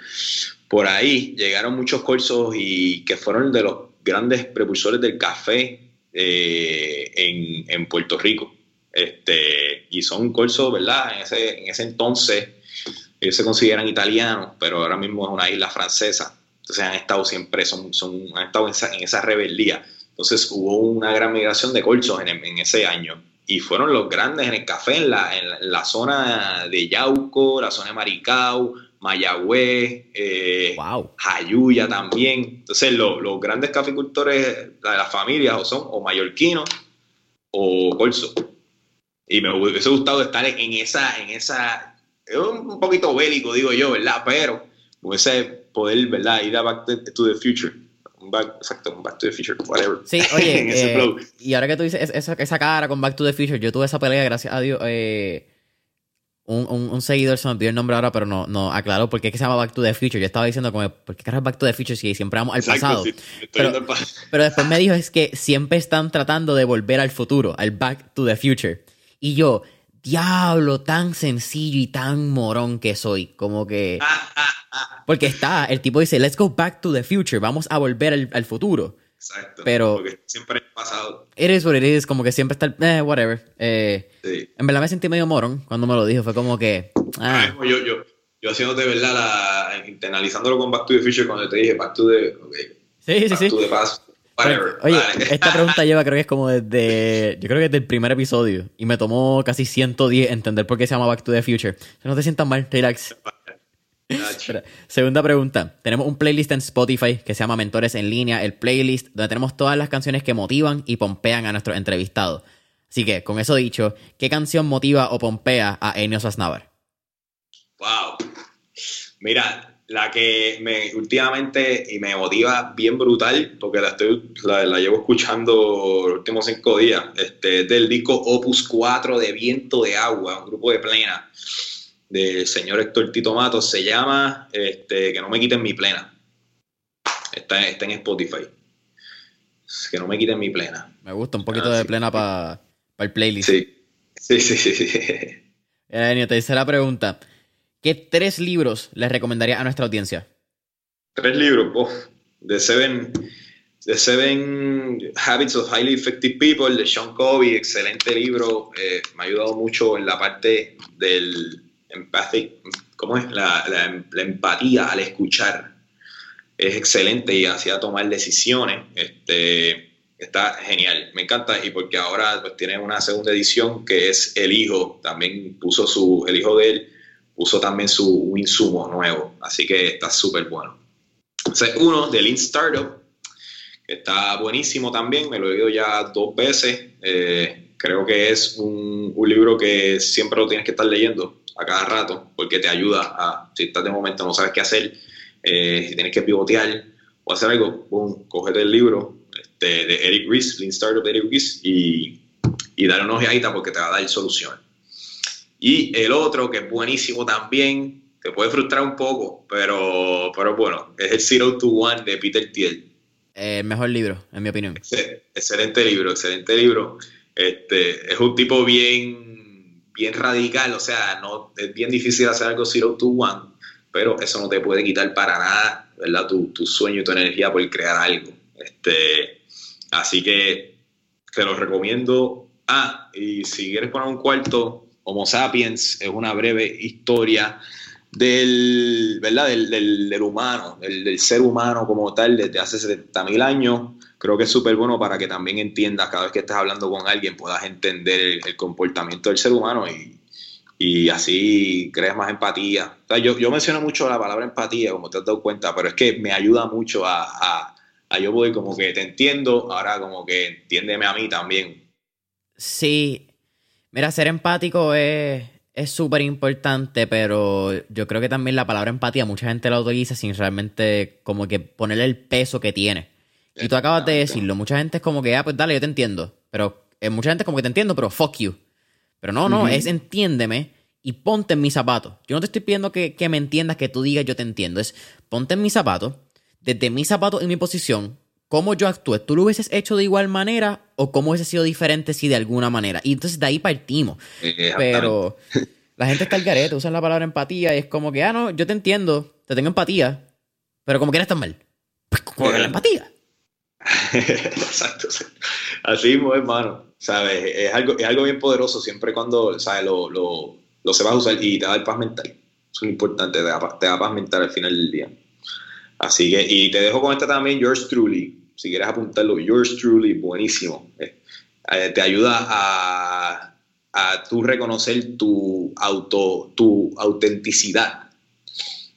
Por ahí llegaron muchos corsos y que fueron de los grandes precursores del café eh, en, en, Puerto Rico. Este, y son corsos, ¿verdad? En ese, en ese entonces ellos se consideran italianos, pero ahora mismo es una isla francesa. Entonces han estado siempre, son, son, han estado en esa, en esa rebeldía. Entonces hubo una gran migración de corsos en, en ese año y fueron los grandes en el café, en la, en la zona de Yauco, la zona de Maricao, Mayagüez, eh, Jayuya también. Entonces, los grandes caficultores de las familias o son o mallorquinos o corso. Y me hubiese gustado estar en esa, en esa, es un poquito bélico, digo yo, ¿verdad? Pero hubiese poder, ¿verdad? Ir a Back to the Future Back, exacto, Back to the Future, whatever. Sí, oye, [laughs] eh, y ahora que tú dices esa, esa, cara con Back to the Future, yo tuve esa pelea, gracias a Dios. Eh, un, un, un, seguidor se me olvidó el nombre ahora, pero no, no aclaró por qué se llama Back to the Future. Yo estaba diciendo, como, ¿por qué carajo Back to the Future si siempre vamos al pasado? pero, pero después me dijo, es que siempre están tratando de volver al futuro, al Back to the Future. Y yo, diablo, tan sencillo y tan morón que soy. Como que. Porque está, el tipo dice, let's go back to the future, vamos a volver al, futuro. Exacto. Pero. Porque siempre ha pasado. Is what it is, como que siempre está el. Eh, whatever. Eh, sí. En verdad me sentí medio morón cuando me lo dijo. Fue como que. Ah. Yo, yo, yo haciéndote, ¿verdad? La, internalizándolo con Back to the Future cuando te dije Back to the. Okay, sí, sí, back sí. To the past oye, esta pregunta lleva creo que es como desde, yo creo que desde el primer episodio y me tomó casi 110 entender por qué se llama Back to the Future. No te sientas mal, relax. segunda pregunta. Tenemos un playlist en Spotify que se llama Mentores en línea, el playlist donde tenemos todas las canciones que motivan y pompean a nuestros entrevistados. Así que, con eso dicho, ¿qué canción motiva o pompea a Enio Sasnavar? Wow. Mira, la que me últimamente y me motiva bien brutal, porque la, estoy, la, llevo escuchando los últimos cinco días, este, del disco Opus 4 de Viento de Agua, un grupo de plena del señor Héctor Tito Matos, se llama este, Que no me quiten mi plena. Está, está en Spotify. Que no me quiten mi plena. Me gusta un poquito ah, de plena para el playlist. Sí, sí, sí. sí. [laughs] Eh, tercera pregunta. ¿Qué tres libros les recomendaría a nuestra audiencia? Tres libros, oh, The Seven, The Habits of Highly Effective People de Sean Covey, excelente libro, eh, me ha ayudado mucho en la parte del empathic, ¿cómo es? La, empatía al escuchar. Es excelente y hacía tomar decisiones. Este, está genial, me encanta y porque ahora pues, tiene una segunda edición que es El Hijo, también puso su, el hijo de él puso también su insumo nuevo, así que está súper bueno. Entonces, uno de Lean Startup, que está buenísimo también, me lo he leído ya dos veces, eh, creo que es un, libro que siempre lo tienes que estar leyendo a cada rato, porque te ayuda a, si estás de momento no sabes qué hacer, eh, si tienes que pivotear o hacer algo, boom, cógete el libro este, de Eric Ries, Lean Startup Eric Ries, y, y dale una ojeadita porque te va a dar soluciones. Y el otro, que es buenísimo también, te puede frustrar un poco, pero, pero bueno, es el Zero to One de Peter Thiel. El mejor libro, en mi opinión. Excelente libro, excelente libro. Este, es un tipo bien, bien radical, o sea, no, es bien difícil hacer algo Zero to One, pero eso no te puede quitar para nada, ¿verdad? Tu, tu sueño y tu energía por crear algo. Este, así que te lo recomiendo. Ah, y si quieres poner un cuarto, Homo sapiens es una breve historia del, ¿verdad? del, del, humano, del, ser humano como tal desde hace 70.000 años. Creo que es súper bueno para que también entiendas, cada vez que estés hablando con alguien, puedas entender el, comportamiento del ser humano y, y así creas más empatía. yo, yo, menciono mucho la palabra empatía, como te has dado cuenta, pero es que me ayuda mucho a, a, a yo poder como que te entiendo, ahora como que entiéndeme a mí también. Sí, Mira, ser empático es súper importante, pero yo creo que también la palabra empatía mucha gente la utiliza sin realmente como que ponerle el peso que tiene. Y tú acabas de decirlo, mucha gente es como que, ah, pues dale, yo te entiendo. Pero eh, mucha gente es como que te entiendo, pero fuck you. Pero no, no, es entiéndeme y ponte en mis zapatos. Yo no te estoy pidiendo que, que me entiendas, que tú digas yo te entiendo. Es ponte en mis zapatos, desde mis zapatos y mi posición, cómo yo actúe. ¿Tú lo hubieses hecho de igual manera o cómo hubiese sido diferente si de alguna manera? Y entonces de ahí partimos. Pero la gente está al garete, usan la palabra empatía y es como que, ah, no, yo te entiendo, te tengo empatía, pero como quieras estar mal. Pues con la empatía. [laughs] Exacto. Así mismo, hermano. ¿Sabes? Es algo, es algo bien poderoso siempre cuando ¿sabes? Lo, lo, lo sepas usar y te da el paz mental. Eso es importante, te da, te da paz mental al final del día. Así que, y te dejo con esta también, yours truly. Si quieres apuntarlo, yours truly, buenísimo. Eh, eh, te ayuda a, a tú reconocer tu auto, tu autenticidad.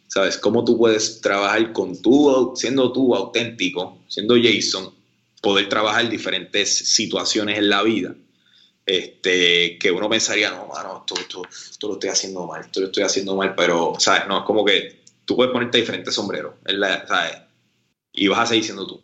¿Sabes? Cómo tú puedes trabajar con tú, siendo tú auténtico, siendo Jason, poder trabajar diferentes situaciones en la vida. Este, que uno pensaría, no, mano, esto, esto, lo estoy haciendo mal, esto lo estoy haciendo mal, pero, ¿sabes? No, es como que tú puedes ponerte diferentes sombreros, ¿sabes? Y vas a seguir siendo tú.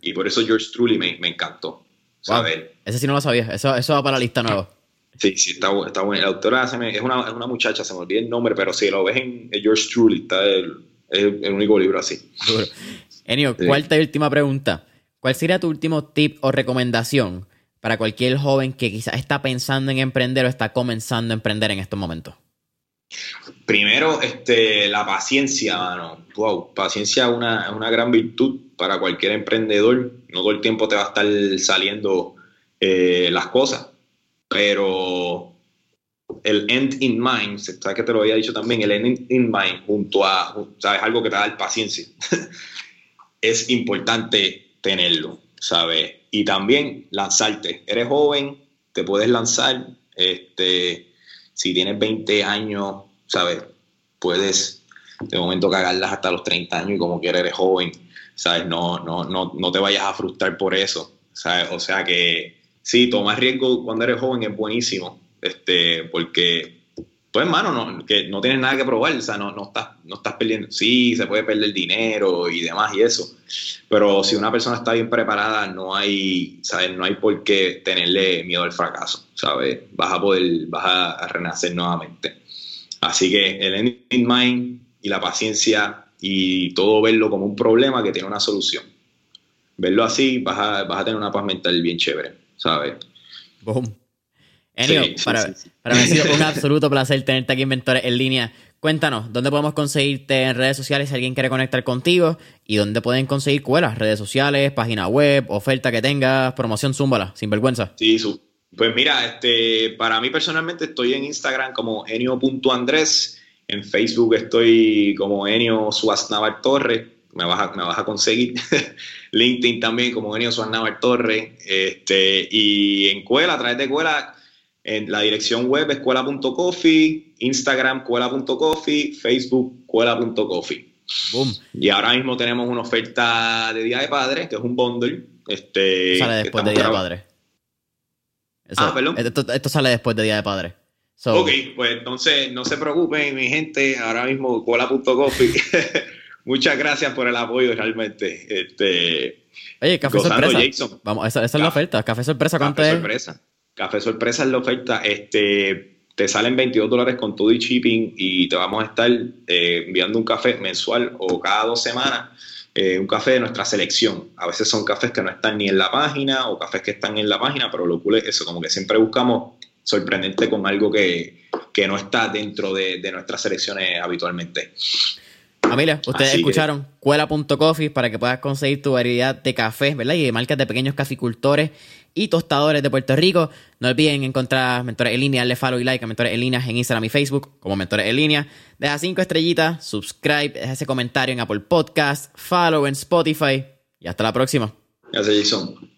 Y por eso George Truly me, me encantó. ¿sabes? Ese sí no lo sabía, eso, eso va para la lista nueva. Sí, sí, está, está bueno. La autora se me, es, una, es, una, muchacha, se me olvida el nombre, pero si lo ves en George Truly, está el, el, el único libro así. Enio, cuarta y última pregunta. ¿Cuál sería tu último tip o recomendación para cualquier joven que quizás está pensando en emprender o está comenzando a emprender en estos momentos? Primero, este, la paciencia, mano. Wow, paciencia es una, una, gran virtud para cualquier emprendedor. No todo el tiempo te va a estar saliendo eh, las cosas, pero el end in mind, sabes que te lo había dicho también, el end in mind junto a, sabes, algo que te da paciencia. [laughs] es importante tenerlo, ¿sabes? Y también lanzarte. Eres joven, te puedes lanzar, este, si tienes 20 años, ¿sabes? Puedes de momento cagarlas hasta los 30 años y como quieres eres joven, ¿sabes? No, no, no, no te vayas a frustrar por eso, ¿sabes? O sea que sí, tomar riesgo cuando eres joven es buenísimo, este, porque, pues hermano, no, que no tienes nada que probar, o sea, no, no, estás, no estás perdiendo, sí, se puede perder dinero y demás y eso, pero si una persona está bien preparada, no hay, ¿sabes? No hay por qué tenerle miedo al fracaso, ¿sabes? Vas a poder, vas a renacer nuevamente. Así que el end in mind y la paciencia y todo verlo como un problema que tiene una solución. Verlo así, vas a, vas a tener una paz mental bien chévere, ¿sabes? Boom. Enio, para, para, mí ha sido [laughs] un absoluto placer tenerte aquí en Mentores en línea. Cuéntanos, ¿dónde podemos conseguirte en redes sociales si alguien quiere conectar contigo? ¿Y dónde pueden conseguir cuelas? Redes sociales, página web, oferta que tengas, promoción, zúmbala, sin vergüenza. Sí, pues mira, este, para mí personalmente estoy en Instagram como enio.andrés, en Facebook estoy como Enio Suaznavar Torre, me vas a, me vas a conseguir. [laughs] LinkedIn también como Enio Suaznavar Torre, este, y en Cuela, a través de Cuela, en la dirección web escuela.coffee, Instagram cuela.coffee, Facebook cuela.coffee. Boom. Y ahora mismo tenemos una oferta de Día de Padre, que es un bundle. Este, sale después de Día de Padre. ah, perdón. Esto, sale después de Día de Padre. ok, pues entonces no se preocupen, mi gente. Ahora mismo cuela.coffee. [laughs] Muchas gracias por el apoyo, realmente. Este, Oye, café sorpresa. Vamos, esa, es la oferta. Café sorpresa, ¿cuánto café sorpresa. Café sorpresa es la oferta. Este, te salen 22 dólares con todo y shipping y te vamos a estar eh, enviando un café mensual o cada dos semanas. Eh, un café de nuestra selección. A veces son cafés que no están ni en la página o cafés que están en la página, pero lo cool es eso, como que siempre buscamos sorprendente con algo que, que no está dentro de, de nuestras selecciones habitualmente. Familia, ustedes escucharon cuela.coffee para que puedas conseguir tu variedad de cafés, ¿verdad? Y de marcas de pequeños caficultores y tostadores de Puerto Rico. No olviden encontrar Mentores en línea, darle follow y like a Mentores en línea en Instagram y Facebook como Mentores en línea. Deja cinco estrellitas, subscribe, deja ese comentario en Apple Podcast, follow en Spotify y hasta la próxima. Gracias, Jason.